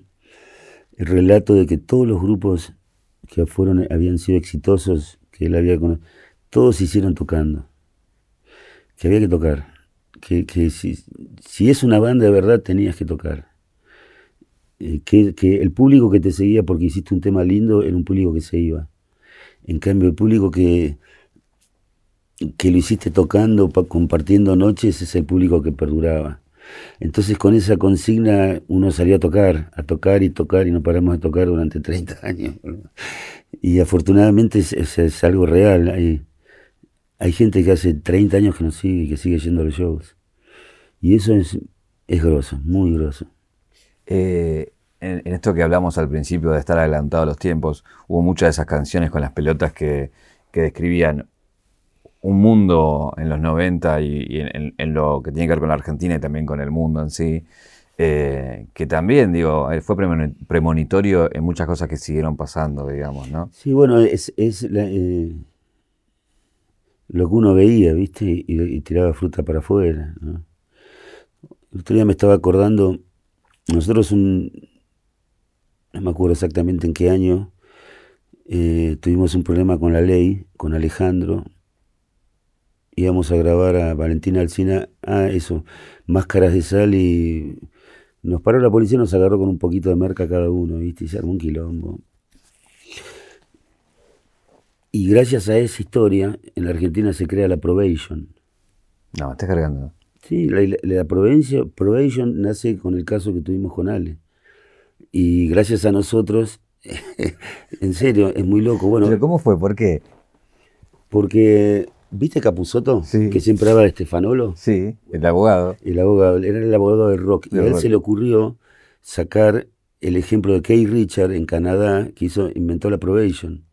el relato de que todos los grupos que fueron, habían sido exitosos, que él había conocido, todos se hicieron tocando. Que había que tocar. Que, si, si es una banda de verdad tenías que tocar eh, que, el público que te seguía porque hiciste un tema lindo era un público que se iba. En cambio, el público que, que lo hiciste tocando, compartiendo noches, es el público que perduraba. Entonces con esa consigna uno salía a tocar, a tocar y tocar y no paramos de tocar durante 30 *laughs* años. Y afortunadamente es, algo real. Hay, hay gente que hace 30 años que nos sigue y que sigue yendo a los shows. Y eso es, es grosso, muy grosso. Eh, en, esto que hablamos al principio de estar adelantado a los tiempos, hubo muchas de esas canciones con las pelotas que, describían un mundo en los 90 y, en, lo que tiene que ver con la Argentina y también con el mundo en sí, eh, que también, digo, eh, fue premonitorio en muchas cosas que siguieron pasando, digamos, ¿no? Sí, bueno, es, lo que uno veía, ¿viste? Y, tiraba fruta para afuera, El otro día me estaba acordando nosotros, un, no me acuerdo exactamente en qué año, eh, tuvimos un problema con la ley, con Alejandro. Íbamos a grabar a Valentina Alcina, ah, eso, máscaras de sal y nos paró la policía, nos agarró con un poquito de merca cada uno, ¿viste? Y se armó un quilombo. Y gracias a esa historia, en la Argentina se crea la probation. No, está cargando. Sí, la, la probation, nace con el caso que tuvimos con Ale. Y gracias a nosotros, *laughs* en serio, es muy loco. Bueno, ¿Pero cómo fue? ¿Por qué? Porque, ¿viste Capuzoto? Sí. Que siempre habla de Estefanolo. Sí, el abogado. El abogado, era el abogado del rock. y a él se le ocurrió sacar el ejemplo de Kay Richard en Canadá, que hizo, inventó la probation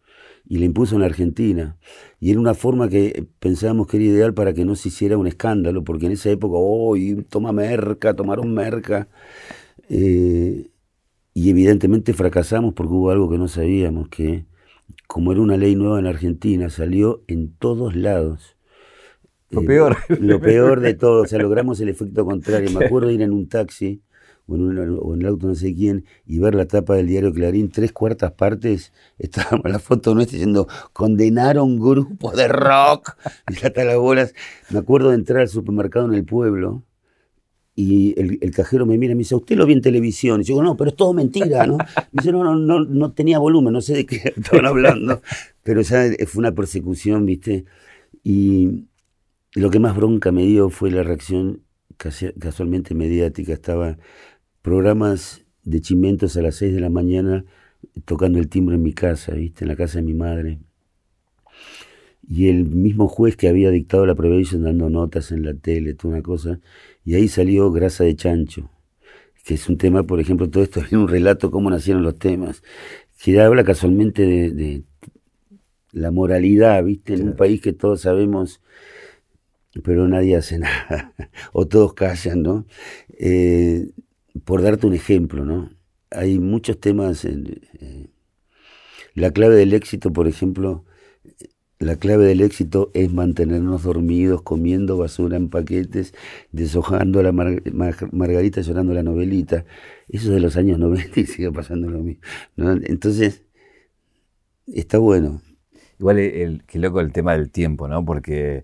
y la impuso en la Argentina. Y era una forma que pensábamos que era ideal para que no se hiciera un escándalo, porque en esa época, oh, toma merca, tomaron merca. Eh, y evidentemente fracasamos porque hubo algo que no sabíamos, que como era una ley nueva en Argentina, salió en todos lados. Lo peor. Lo peor de todo, o sea, logramos el efecto contrario. Me acuerdo de ir en un taxi o en, el auto no sé quién, y ver la tapa del diario Clarín, tres cuartas partes, *laughs* estábamos la foto nuestra diciendo, condenaron grupo de rock, *laughs* y hasta las bolas. Me acuerdo de entrar al supermercado en el pueblo, y el, cajero me mira y me dice, ¿usted lo vi en televisión? Y yo digo, no, pero es todo mentira, ¿no? Me dice, no, no, no, no tenía volumen, no sé de qué *laughs* estaban hablando. Pero ya fue una persecución, ¿viste? Y lo que más bronca me dio fue la reacción casualmente mediática. Estaba programas de chimentos a las 6 de la mañana tocando el timbre en mi casa, ¿viste? En la casa de mi madre. Y el mismo juez que había dictado la probation dando notas en la tele, toda una cosa, y ahí salió Grasa de Chancho, que es un tema, por ejemplo, todo esto *laughs* es un relato cómo nacieron los temas, que habla casualmente de, la moralidad, ¿viste? En un país que todos sabemos, pero nadie hace *laughs* nada, o todos callan, ¿no? Eh, por darte un ejemplo, ¿no? Hay muchos temas en... Eh, la clave del éxito, por ejemplo, la clave del éxito es mantenernos dormidos, comiendo basura en paquetes, deshojando la margarita, llorando la novelita. Eso es de los años *laughs* 90 y sigue pasando lo mismo. Entonces, está bueno. Igual, el, qué loco el tema del tiempo, ¿no? Porque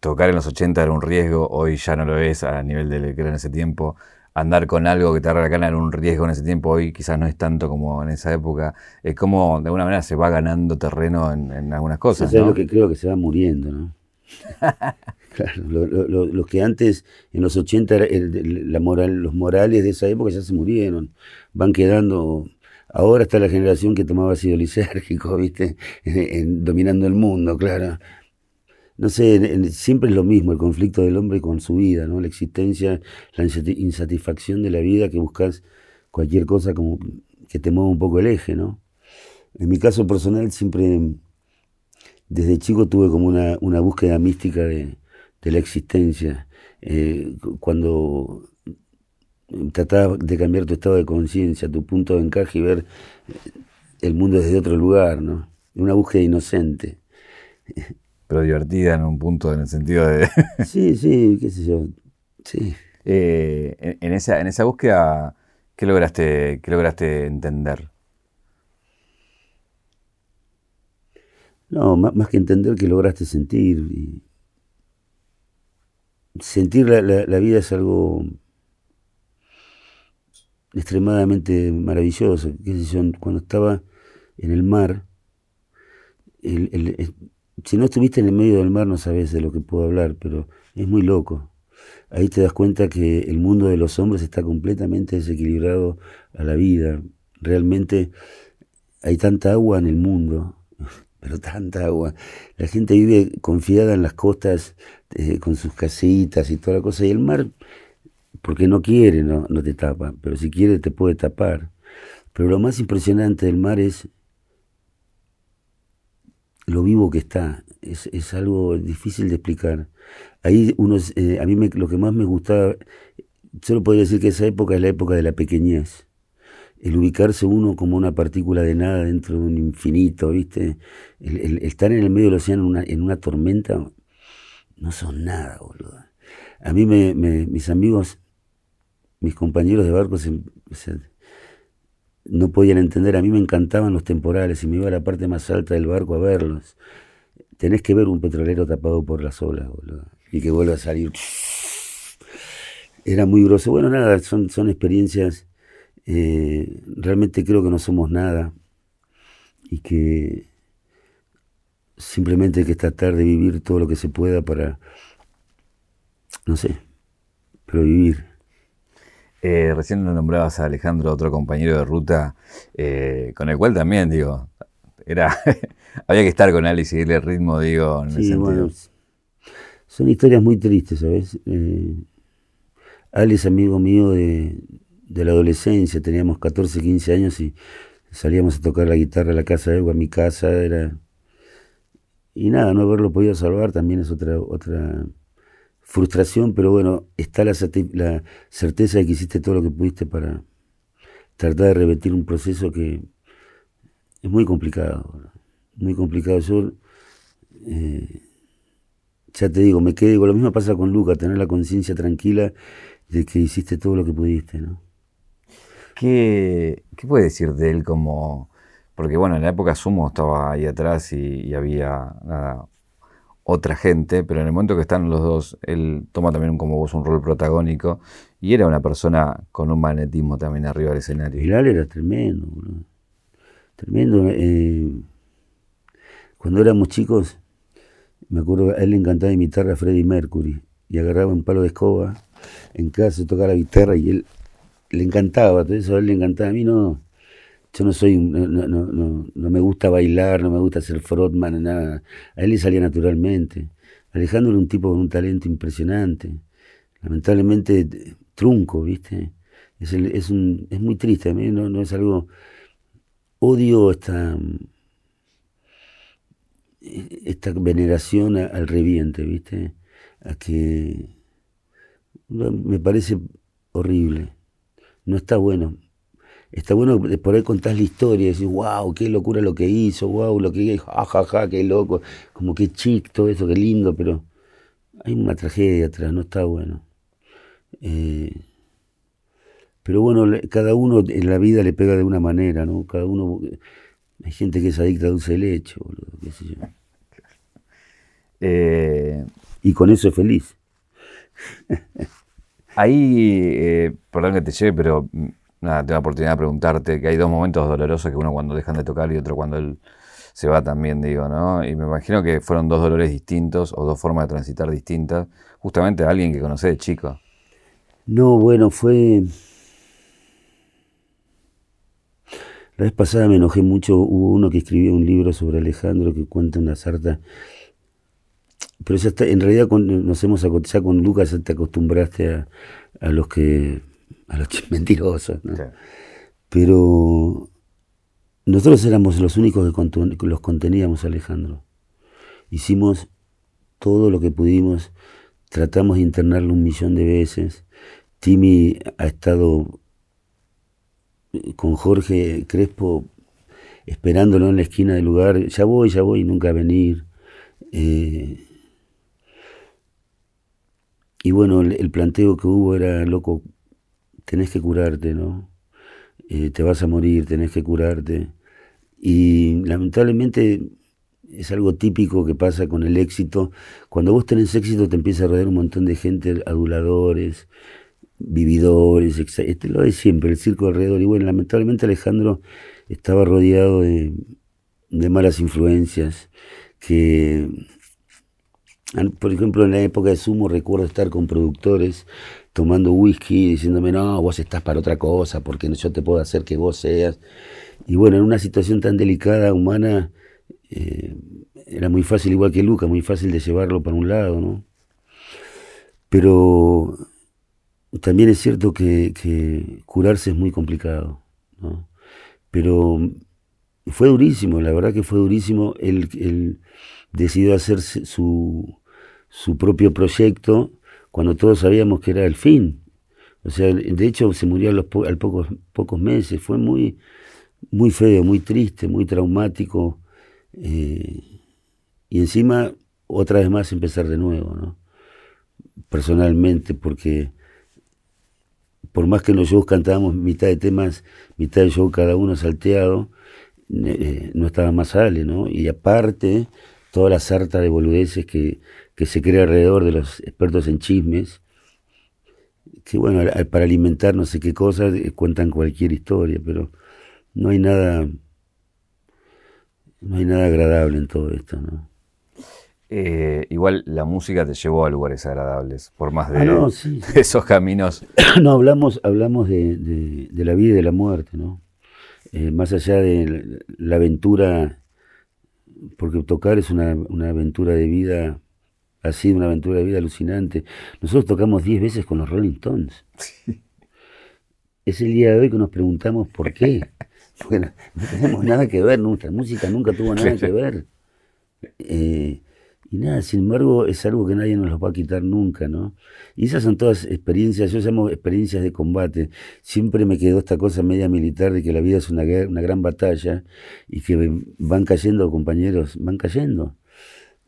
tocar en los 80 era un riesgo, hoy ya no lo es a nivel de que era en ese tiempo andar con algo que te cana era un riesgo en ese tiempo, hoy quizás no es tanto como en esa época. Es como, de alguna manera, se va ganando terreno en, algunas cosas. Eso es lo que creo que se va muriendo, ¿no? *laughs* claro, lo, que antes, en los 80, la moral, los morales de esa época ya se murieron, van quedando... Ahora está la generación que tomaba ácido lisérgico, *laughs* ¿viste? dominando el mundo, claro no sé, siempre es lo mismo, el conflicto del hombre con su vida, ¿no? La existencia, la insatisfacción de la vida que buscas cualquier cosa como que te mueva un poco el eje, ¿no? En mi caso personal siempre, desde chico tuve como una, una búsqueda mística de, la existencia. Eh, cuando trataba de cambiar tu estado de conciencia, tu punto de encaje y ver el mundo desde otro lugar, ¿no? Una búsqueda inocente pero divertida en un punto, en el sentido de... *laughs* sí, sí, qué sé yo, sí. Eh, en, esa, en esa búsqueda, ¿qué lograste, qué lograste entender? No, más, que entender que lograste sentir. sentir la, la, vida es algo extremadamente maravilloso. ¿Qué sé yo? Cuando estaba en el mar, el, el, si no estuviste en el medio del mar no sabes de lo que puedo hablar, pero es muy loco. Ahí te das cuenta que el mundo de los hombres está completamente desequilibrado a la vida. Realmente hay tanta agua en el mundo, *laughs* pero tanta agua. La gente vive confiada en las costas eh, con sus casitas y toda la cosa. Y el mar, porque no quiere, no, no te tapa, pero si quiere te puede tapar. Pero lo más impresionante del mar es lo vivo que está. Es, es algo difícil de explicar. Ahí uno, eh, a mí me, lo que más me gustaba, solo podría decir que esa época es la época de la pequeñez. El ubicarse uno como una partícula de nada dentro de un infinito, ¿viste? El, estar en el medio del océano en una, en una tormenta, no son nada, boludo. A mí me, mis amigos, mis compañeros de barco se, no podían entender. A mí me encantaban los temporales y me iba a la parte más alta del barco a verlos. Tenés que ver un petrolero tapado por las olas, boludo, y que vuelva a salir. Era muy grosso. Bueno, nada, son, son experiencias. Eh, realmente creo que no somos nada y que simplemente hay que tratar de vivir todo lo que se pueda para, no sé, pero vivir. Eh, recién lo nombrabas a Alejandro, otro compañero de ruta, eh, con el cual también, digo, era *laughs* había que estar con él y seguirle el ritmo, digo, en sí, Bueno, son historias muy tristes, ¿sabes? Eh, Ale es amigo mío de, la adolescencia, teníamos 14, 15 años y salíamos a tocar la guitarra a la casa de él, a mi casa, era... Y nada, no haberlo podido salvar también es otra, otra frustración, pero bueno, está la, la, certeza de que hiciste todo lo que pudiste para tratar de revertir un proceso que es muy complicado, muy complicado. Yo, eh, ya te digo, me quedo, lo mismo pasa con Luca, tener la conciencia tranquila de que hiciste todo lo que pudiste, ¿no? ¿Qué, ¿Qué puede decir de él como.? Porque bueno, en la época Sumo estaba ahí atrás y, había otra gente, pero en el momento que están los dos, él toma también como vos un rol protagónico y era una persona con un magnetismo también arriba del escenario. Hilal era tremendo, tremendo. Eh, cuando éramos chicos, me acuerdo, a él le encantaba imitar a Freddie Mercury y agarraba un palo de escoba en casa, tocaba la guitarra y él le encantaba, todo eso a él le encantaba. A mí no, yo no soy, no, no, no, me gusta bailar, no me gusta ser frontman, nada. A él le salía naturalmente. Alejandro era un tipo con un talento impresionante. Lamentablemente trunco, ¿viste? Es, es, un, es muy triste, a mí no, no es algo... Odio esta, esta veneración al reviente, ¿viste? A que me parece horrible. No está bueno. Está bueno por ahí contás la historia y decís, wow, qué locura lo que hizo, wow, lo que ja, ja, ja, qué loco, como qué chic, todo eso, qué lindo, pero hay una tragedia atrás, no está bueno. Eh, pero bueno, cada uno en la vida le pega de una manera, ¿no? Cada uno, hay gente que es adicta a dulce leche, boludo, qué sé yo. *laughs* Eh, y con eso es feliz. *laughs* Ahí, eh, perdón que te lleve, pero mm, nada, tengo la oportunidad de preguntarte que hay dos momentos dolorosos que uno cuando dejan de tocar y otro cuando él se va también, digo, ¿no? Y me imagino que fueron dos dolores distintos o dos formas de transitar distintas, justamente a alguien que conocí de chico. No, bueno, fue... La vez pasada me enojé mucho, hubo uno que escribió un libro sobre Alejandro que cuenta una sarta pero ya está, en realidad nos hemos ya con Lucas te acostumbraste a, los que a los *laughs* mentirosos, ¿no? Pero nosotros éramos los únicos que los conteníamos, Alejandro. Hicimos todo lo que pudimos, tratamos de internarlo un millón de veces. Timmy ha estado con Jorge Crespo esperándolo en la esquina del lugar, ya voy, ya voy, nunca a venir. Eh, y bueno, el, planteo que hubo era, loco, tenés que curarte, ¿no? Eh, te vas a morir, tenés que curarte. Y lamentablemente es algo típico que pasa con el éxito. Cuando vos tenés éxito te empieza a rodear un montón de gente, aduladores, vividores, este, lo de siempre, el circo alrededor. Y bueno, lamentablemente Alejandro estaba rodeado de, de malas influencias que por ejemplo, en la época de Sumo recuerdo estar con productores tomando whisky diciéndome, no, vos estás para otra cosa, porque yo te puedo hacer que vos seas. Y bueno, en una situación tan delicada, humana, eh, era muy fácil, igual que Luca, muy fácil de llevarlo para un lado, ¿no? Pero también es cierto que, curarse es muy complicado, ¿no? Pero fue durísimo, la verdad que fue durísimo. Él, decidió hacer su, su propio proyecto cuando todos sabíamos que era el fin. O sea, de hecho se murió a los al pocos, pocos meses. Fue muy, muy feo, muy triste, muy traumático. Eh, y encima, otra vez más, empezar de nuevo, ¿no? Personalmente, porque por más que en los shows cantábamos mitad de temas, mitad de show cada uno salteado, eh, no estaba más sale, ¿no? Y aparte, toda la sarta de boludeces que, que se crea alrededor de los expertos en chismes, que bueno, para alimentar no sé qué cosas eh, cuentan cualquier historia, pero no hay nada, no hay nada agradable en todo esto, ¿no? Eh, igual la música te llevó a lugares agradables, por más de, ah, *laughs* esos caminos. *coughs* No, hablamos, hablamos de, la vida y de la muerte, ¿no? Eh, más allá de la aventura, porque tocar es una, una aventura de vida ha sido una aventura de vida alucinante. Nosotros tocamos 10 veces con los Rolling Stones. Es el día de hoy que nos preguntamos por qué. *laughs* Bueno, no tenemos nada que ver, nuestra música nunca tuvo nada que ver. Eh, y nada, sin embargo, es algo que nadie nos lo va a quitar nunca, ¿no? Y esas son todas experiencias, yo llamo experiencias de combate. Siempre me quedó esta cosa media militar de que la vida es una, una gran batalla y que van cayendo compañeros, van cayendo.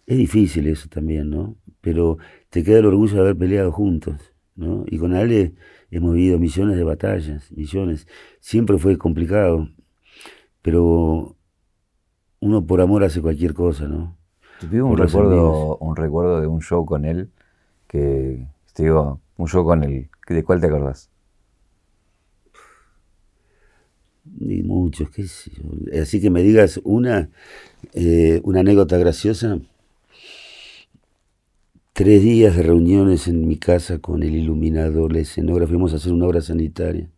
Es difícil eso también, ¿no? Pero te queda el orgullo de haber peleado juntos. ¿no? Y con Ale hemos vivido millones de batallas, millones. Siempre fue complicado, pero uno por amor hace cualquier cosa, ¿no? Pido un recuerdo, un recuerdo de un show con él, que te digo, un show con él, ¿de cuál te acordás? Y muchos, qué sé yo. Así que me digas una, eh, una anécdota graciosa. Tres días de reuniones en mi casa con el iluminador, la escenógrafa, fuimos a hacer una obra sanitaria.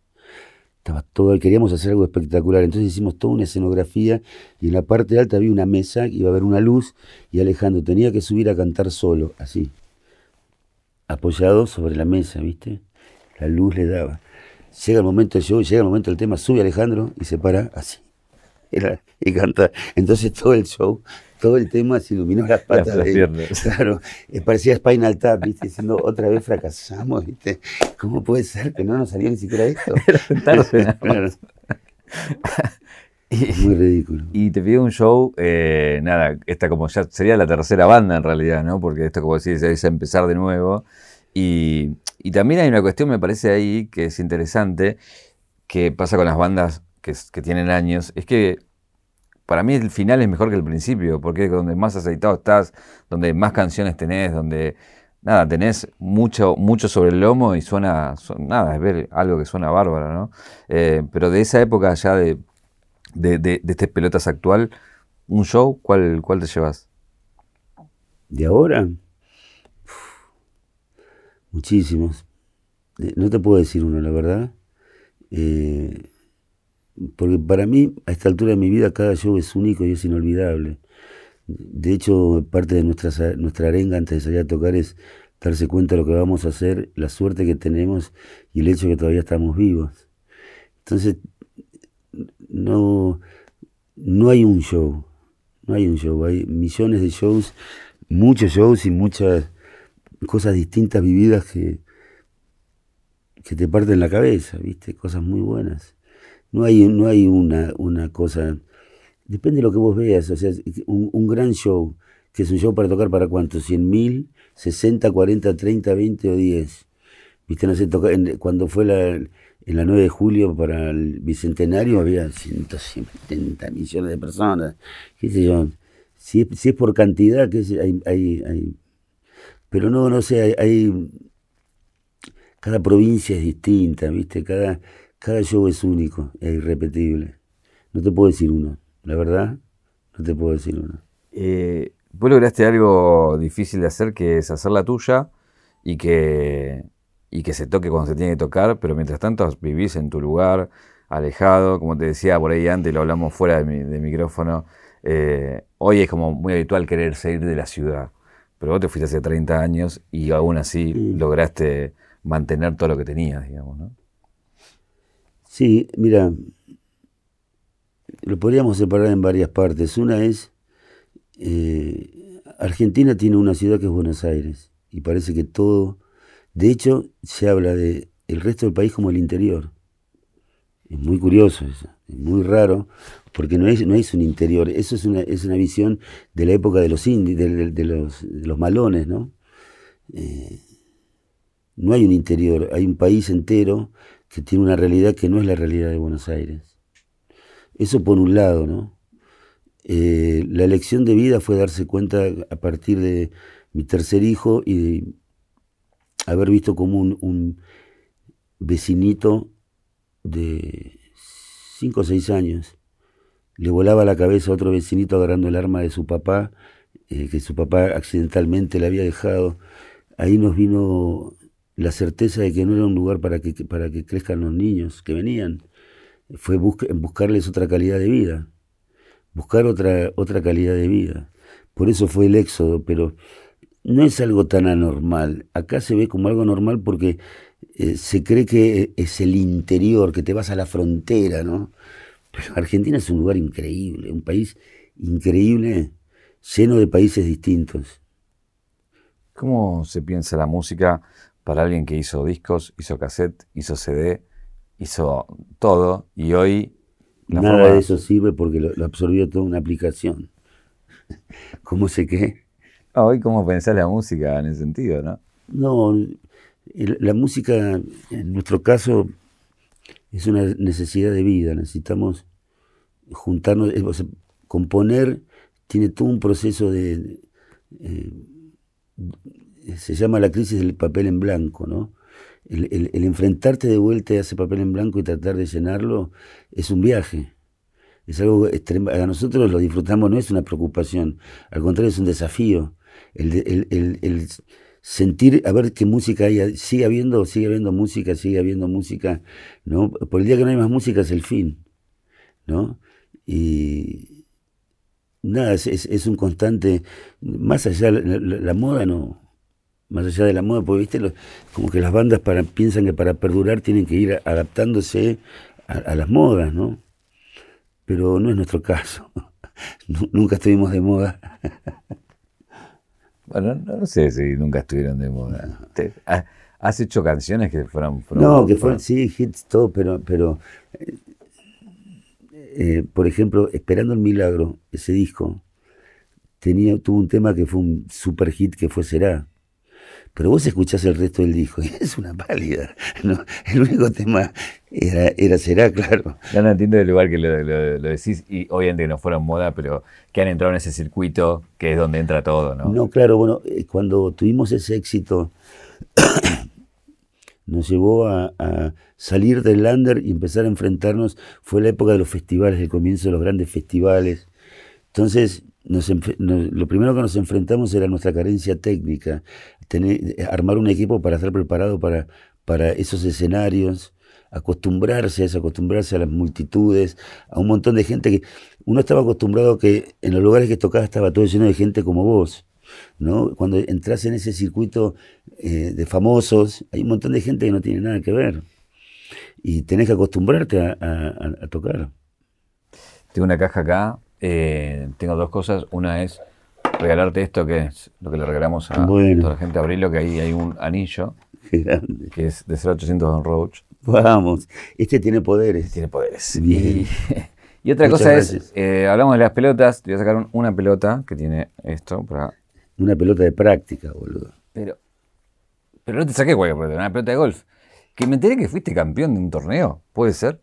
Estaba todo, queríamos hacer algo espectacular, entonces hicimos toda una escenografía y en la parte alta había una mesa, iba a haber una luz y Alejandro tenía que subir a cantar solo, así, apoyado sobre la mesa, ¿viste? La luz le daba. Llega el momento del show, llega el momento del tema, sube Alejandro y se para así. *laughs* y canta. Entonces todo el show todo el tema se iluminó las patas. *laughs* claro, eh, parecía Spinal Tap, ¿viste? Diciendo, otra vez fracasamos, ¿viste? ¿Cómo puede ser que no nos salió ni siquiera esto? *laughs* *laughs* Muy ridículo. Y te pido un show, eh, nada, esta como ya sería la tercera banda en realidad, ¿no? Porque esto, como decís, es empezar de nuevo. Y, y también hay una cuestión, me parece ahí, que es interesante, que pasa con las bandas que, que tienen años, es que para mí el final es mejor que el principio, porque es donde más aceitado estás, donde más canciones tenés, donde nada, tenés mucho, mucho sobre el lomo y suena, nada, es ver algo que suena bárbaro, ¿no? Eh, pero de esa época ya de, de, este pelotas actual, un show, ¿cuál, cuál te llevas? ¿De ahora? muchísimos. Eh, no te puedo decir uno, la verdad. Eh, porque para mí, a esta altura de mi vida, cada show es único y es inolvidable. De hecho, parte de nuestra, nuestra arenga antes de salir a tocar es darse cuenta de lo que vamos a hacer, la suerte que tenemos y el hecho de que todavía estamos vivos. Entonces, no, no hay un show, no hay un show, hay millones de shows, muchos shows y muchas cosas distintas vividas que, que te parten la cabeza, ¿viste? Cosas muy buenas. No hay, no hay una, una cosa. Depende de lo que vos veas. O sea, un, gran show, que es un show para tocar para cuántos, 100 mil, 60, 40, 30, 20 o 10. Viste, no sé, toca, cuando fue en la 9 de julio para el bicentenario había 170 millones de personas. ¿Qué sé yo? Si es, si es por cantidad, que hay, hay, hay, Pero no, no sé, hay, hay. Cada provincia es distinta, ¿viste? Cada cada show es único, es irrepetible. No te puedo decir uno, la verdad, no te puedo decir uno. Eh, vos lograste algo difícil de hacer, que es hacer la tuya y que, y que se toque cuando se tiene que tocar, pero mientras tanto vivís en tu lugar, alejado, como te decía por ahí antes, lo hablamos fuera de, micrófono, eh, hoy es como muy habitual querer salir de la ciudad, pero vos te fuiste hace 30 años y aún así lograste mantener todo lo que tenías, digamos, ¿no? Sí, mira, lo podríamos separar en varias partes. Una es, eh, Argentina tiene una ciudad que es Buenos Aires y parece que todo, de hecho, se habla de el resto del país como el interior. Es muy curioso eso, es muy raro, porque no es, no es un interior, eso es una, es una visión de la época de los indios, de, los, los, malones, ¿no? Eh, no hay un interior, hay un país entero que tiene una realidad que no es la realidad de Buenos Aires. Eso por un lado, ¿no? Eh, la elección de vida fue darse cuenta a partir de mi tercer hijo y haber visto como un, vecinito de 5 o 6 años le volaba la cabeza a otro vecinito agarrando el arma de su papá, eh, que su papá accidentalmente le había dejado. Ahí nos vino la certeza de que no era un lugar para que, para que crezcan los niños que venían. Fue buscarles otra calidad de vida, buscar otra, otra calidad de vida. Por eso fue el éxodo, pero no es algo tan anormal. Acá se ve como algo normal porque eh, se cree que es el interior, que te vas a la frontera, ¿no? Pero Argentina es un lugar increíble, un país increíble, lleno de países distintos. ¿Cómo se piensa la música para alguien que hizo discos, hizo cassette, hizo CD, hizo todo y hoy... Nada de eso sirve porque lo, absorbió toda una aplicación. *laughs* ¿Cómo sé qué? Ah, hoy cómo pensás la música en ese sentido, ¿no? No, la música, en nuestro caso, es una necesidad de vida. Necesitamos juntarnos, componer tiene todo un proceso de... Eh, se llama la crisis del papel en blanco, ¿no? El, enfrentarte de vuelta a ese papel en blanco y tratar de llenarlo es un viaje. Es algo. A nosotros lo disfrutamos, no es una preocupación, al contrario, es un desafío. El, sentir, a ver qué música hay, sigue habiendo, sigue habiendo música, sigue habiendo música, ¿no? Por el día que no hay más música es el fin, ¿no? Y, nada, es, un constante, más allá, la, la, moda no, más allá de la moda, porque viste, como que las bandas para, piensan que para perdurar tienen que ir adaptándose a, las modas, ¿no? Pero no es nuestro caso, *laughs* nunca estuvimos de moda. *laughs* Bueno, no sé si nunca estuvieron de moda. ¿Has hecho canciones que fueron... no, que fueron, sí, hits, todo, pero, pero eh, eh, por ejemplo, Esperando el Milagro, ese disco, tenía, tuvo un tema que fue un super hit que fue Será. Pero vos escuchás el resto del disco y *laughs* es una pálida. El único tema era, era Será, claro. Ya no entiendo el lugar que lo, decís y obviamente que no fueron moda, pero que han entrado en ese circuito que es donde entra todo, ¿no? No, claro, bueno, eh, cuando tuvimos ese éxito *clears throat* nos llevó a, salir del lander y empezar a enfrentarnos, fue la época de los festivales, el comienzo de los grandes festivales. Entonces, lo primero que nos enfrentamos era nuestra carencia técnica, tener, armar un equipo para estar preparado para, para esos escenarios, acostumbrarse a eso, acostumbrarse a las multitudes, a un montón de gente que uno estaba acostumbrado que en los lugares que tocaba estaba todo lleno de gente como vos. ¿no? Cuando entras en ese circuito eh, de famosos, hay un montón de gente que no tiene nada que ver. Y tenés que acostumbrarte a, tocar. Tengo una caja acá, eh, tengo dos cosas. Una es regalarte esto, que es lo que le regalamos a toda la gente, abrirlo, que ahí hay un anillo. Que es de 0800 Don Roach. Vamos, este tiene poderes. tiene poderes. *laughs* Y, otra cosa es, eh, hablamos de las pelotas, te voy a sacar una pelota que tiene esto para una pelota de práctica, boludo. Pero, pero no te saqué cualquier pelota, una pelota de golf. Que me enteré que fuiste campeón de un torneo, ¿puede ser?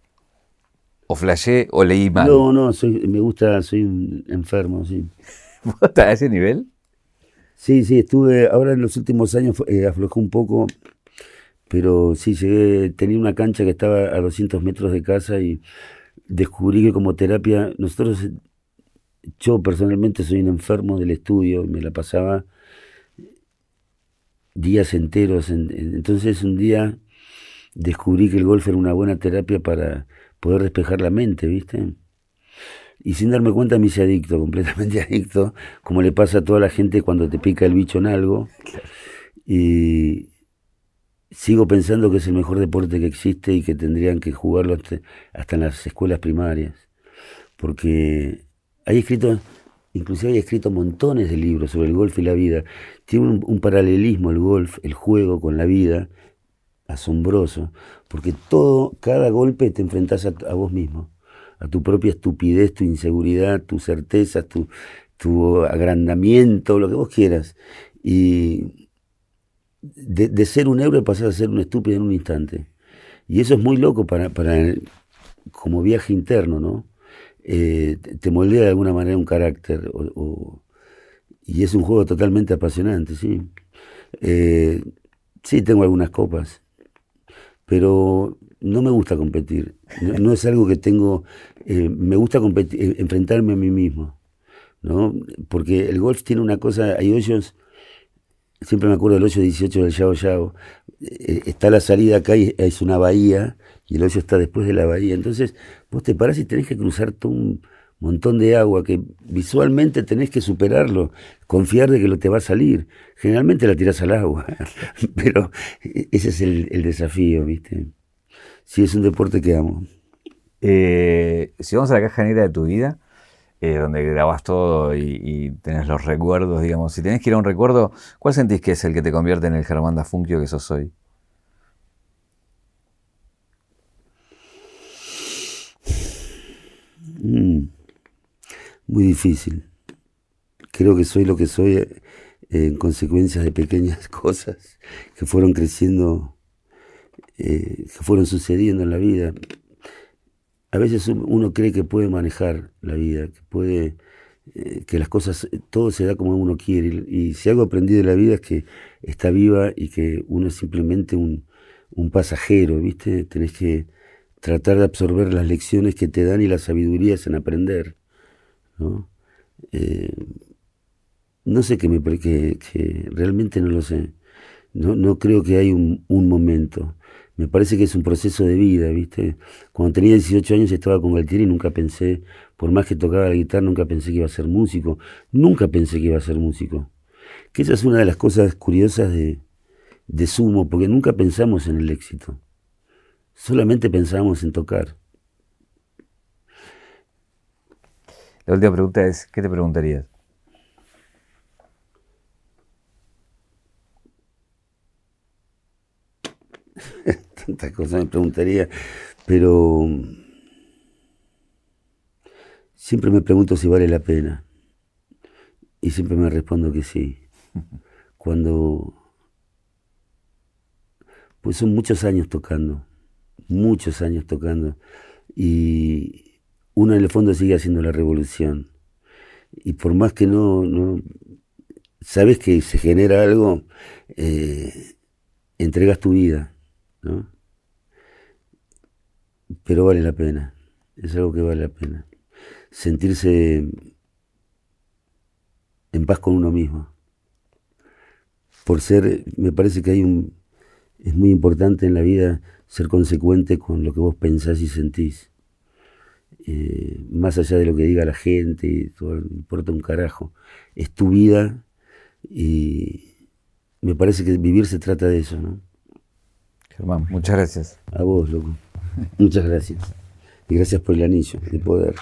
¿O flashé o leí mal? No, no, soy, me gusta, soy un enfermo, sí. *laughs* ¿Vos estás a ese nivel? Sí, sí, estuve, ahora en los últimos años eh, aflojé un poco, pero sí, llegué, tenía una cancha que estaba a 200 metros de casa y descubrí que como terapia, nosotros yo personalmente soy un enfermo del estudio, me la pasaba días enteros. entonces un día descubrí que el golf era una buena terapia para poder despejar la mente, ¿viste? Y sin darme cuenta me hice adicto, *laughs* completamente adicto, como le pasa a toda la gente cuando te pica el bicho en algo. Y sigo pensando que es el mejor deporte que existe y que tendrían que jugarlo hasta en las escuelas primarias. Porque hay escrito, inclusive hay escrito montones de libros sobre el golf y la vida. Tiene un, paralelismo el golf, el juego con la vida, asombroso, porque todo, cada golpe te enfrentas a, vos mismo, a tu propia estupidez, tu inseguridad, tus certezas, tu, agrandamiento, lo que vos quieras. Y de, ser un héroe pasas a ser un estúpido en un instante. Y eso es muy loco para, para como viaje interno, ¿no? Eh, te moldea de alguna manera un carácter. y es un juego totalmente apasionante, sí. Eh, sí, tengo algunas copas, pero no me gusta competir. No, es algo que tengo. Eh, me gusta competir, enfrentarme a mí mismo. ¿no? Porque el golf tiene una cosa, hay hoyos, siempre me acuerdo del hoyo 18 del Yao Yao, está la salida acá y es una bahía, y el hoyo está después de la bahía. Entonces, vos te parás y tenés que cruzar todo un montón de agua que visualmente tenés que superarlo, confiar de que lo te va a salir. Generalmente la tirás al agua, *laughs* pero ese es el, desafío, ¿viste? Sí, es un deporte que amo. Eh, si vamos a la caja negra de tu vida, eh, donde grabas todo y, y, tenés los recuerdos, digamos, si tenés que ir a un recuerdo, ¿cuál sentís que es el que te convierte en el Germán Dafunkio que sos hoy? Mm, muy difícil. Creo que soy lo que soy en consecuencia de pequeñas *laughs* cosas que fueron creciendo, eh, que fueron sucediendo en la vida. A veces uno cree que puede manejar la vida, que puede, eh, que las cosas, todo se da como uno quiere. Y, si algo aprendí de la vida es que está viva y que uno es simplemente un, un pasajero, ¿viste? Tenés que tratar de absorber las lecciones que te dan y las sabidurías en aprender. ¿No? Eh, no sé qué me que, que realmente no lo sé. No, no creo que hay un, momento. Me parece que es un proceso de vida, ¿viste? Cuando tenía 18 años estaba con Galtieri y nunca pensé, por más que tocaba la guitarra, nunca pensé que iba a ser músico. Nunca pensé que iba a ser músico. Que esa es una de las cosas curiosas de, de Sumo, porque nunca pensamos en el éxito. Solamente pensamos en tocar. La última pregunta es, ¿qué te preguntarías? *laughs* Tantas cosas me preguntaría, pero siempre me pregunto si vale la pena. Y siempre me respondo que sí. *laughs* Cuando... Pues son muchos años tocando, muchos años tocando. Y uno en el fondo sigue haciendo la revolución. Y por más que no, sabes que se genera algo, eh, entregas tu vida, ¿no? Pero vale la pena, es algo que vale la pena. Sentirse en paz con uno mismo. Por ser, me parece que hay un, es muy importante en la vida ser consecuente con lo que vos pensás y sentís. Eh, más allá de lo que diga la gente, todo, no importa un carajo. Es tu vida y me parece que vivir se trata de eso, ¿no? Germán, muchas gracias. A vos, loco. Muchas gracias. Y gracias por el anillo de poder.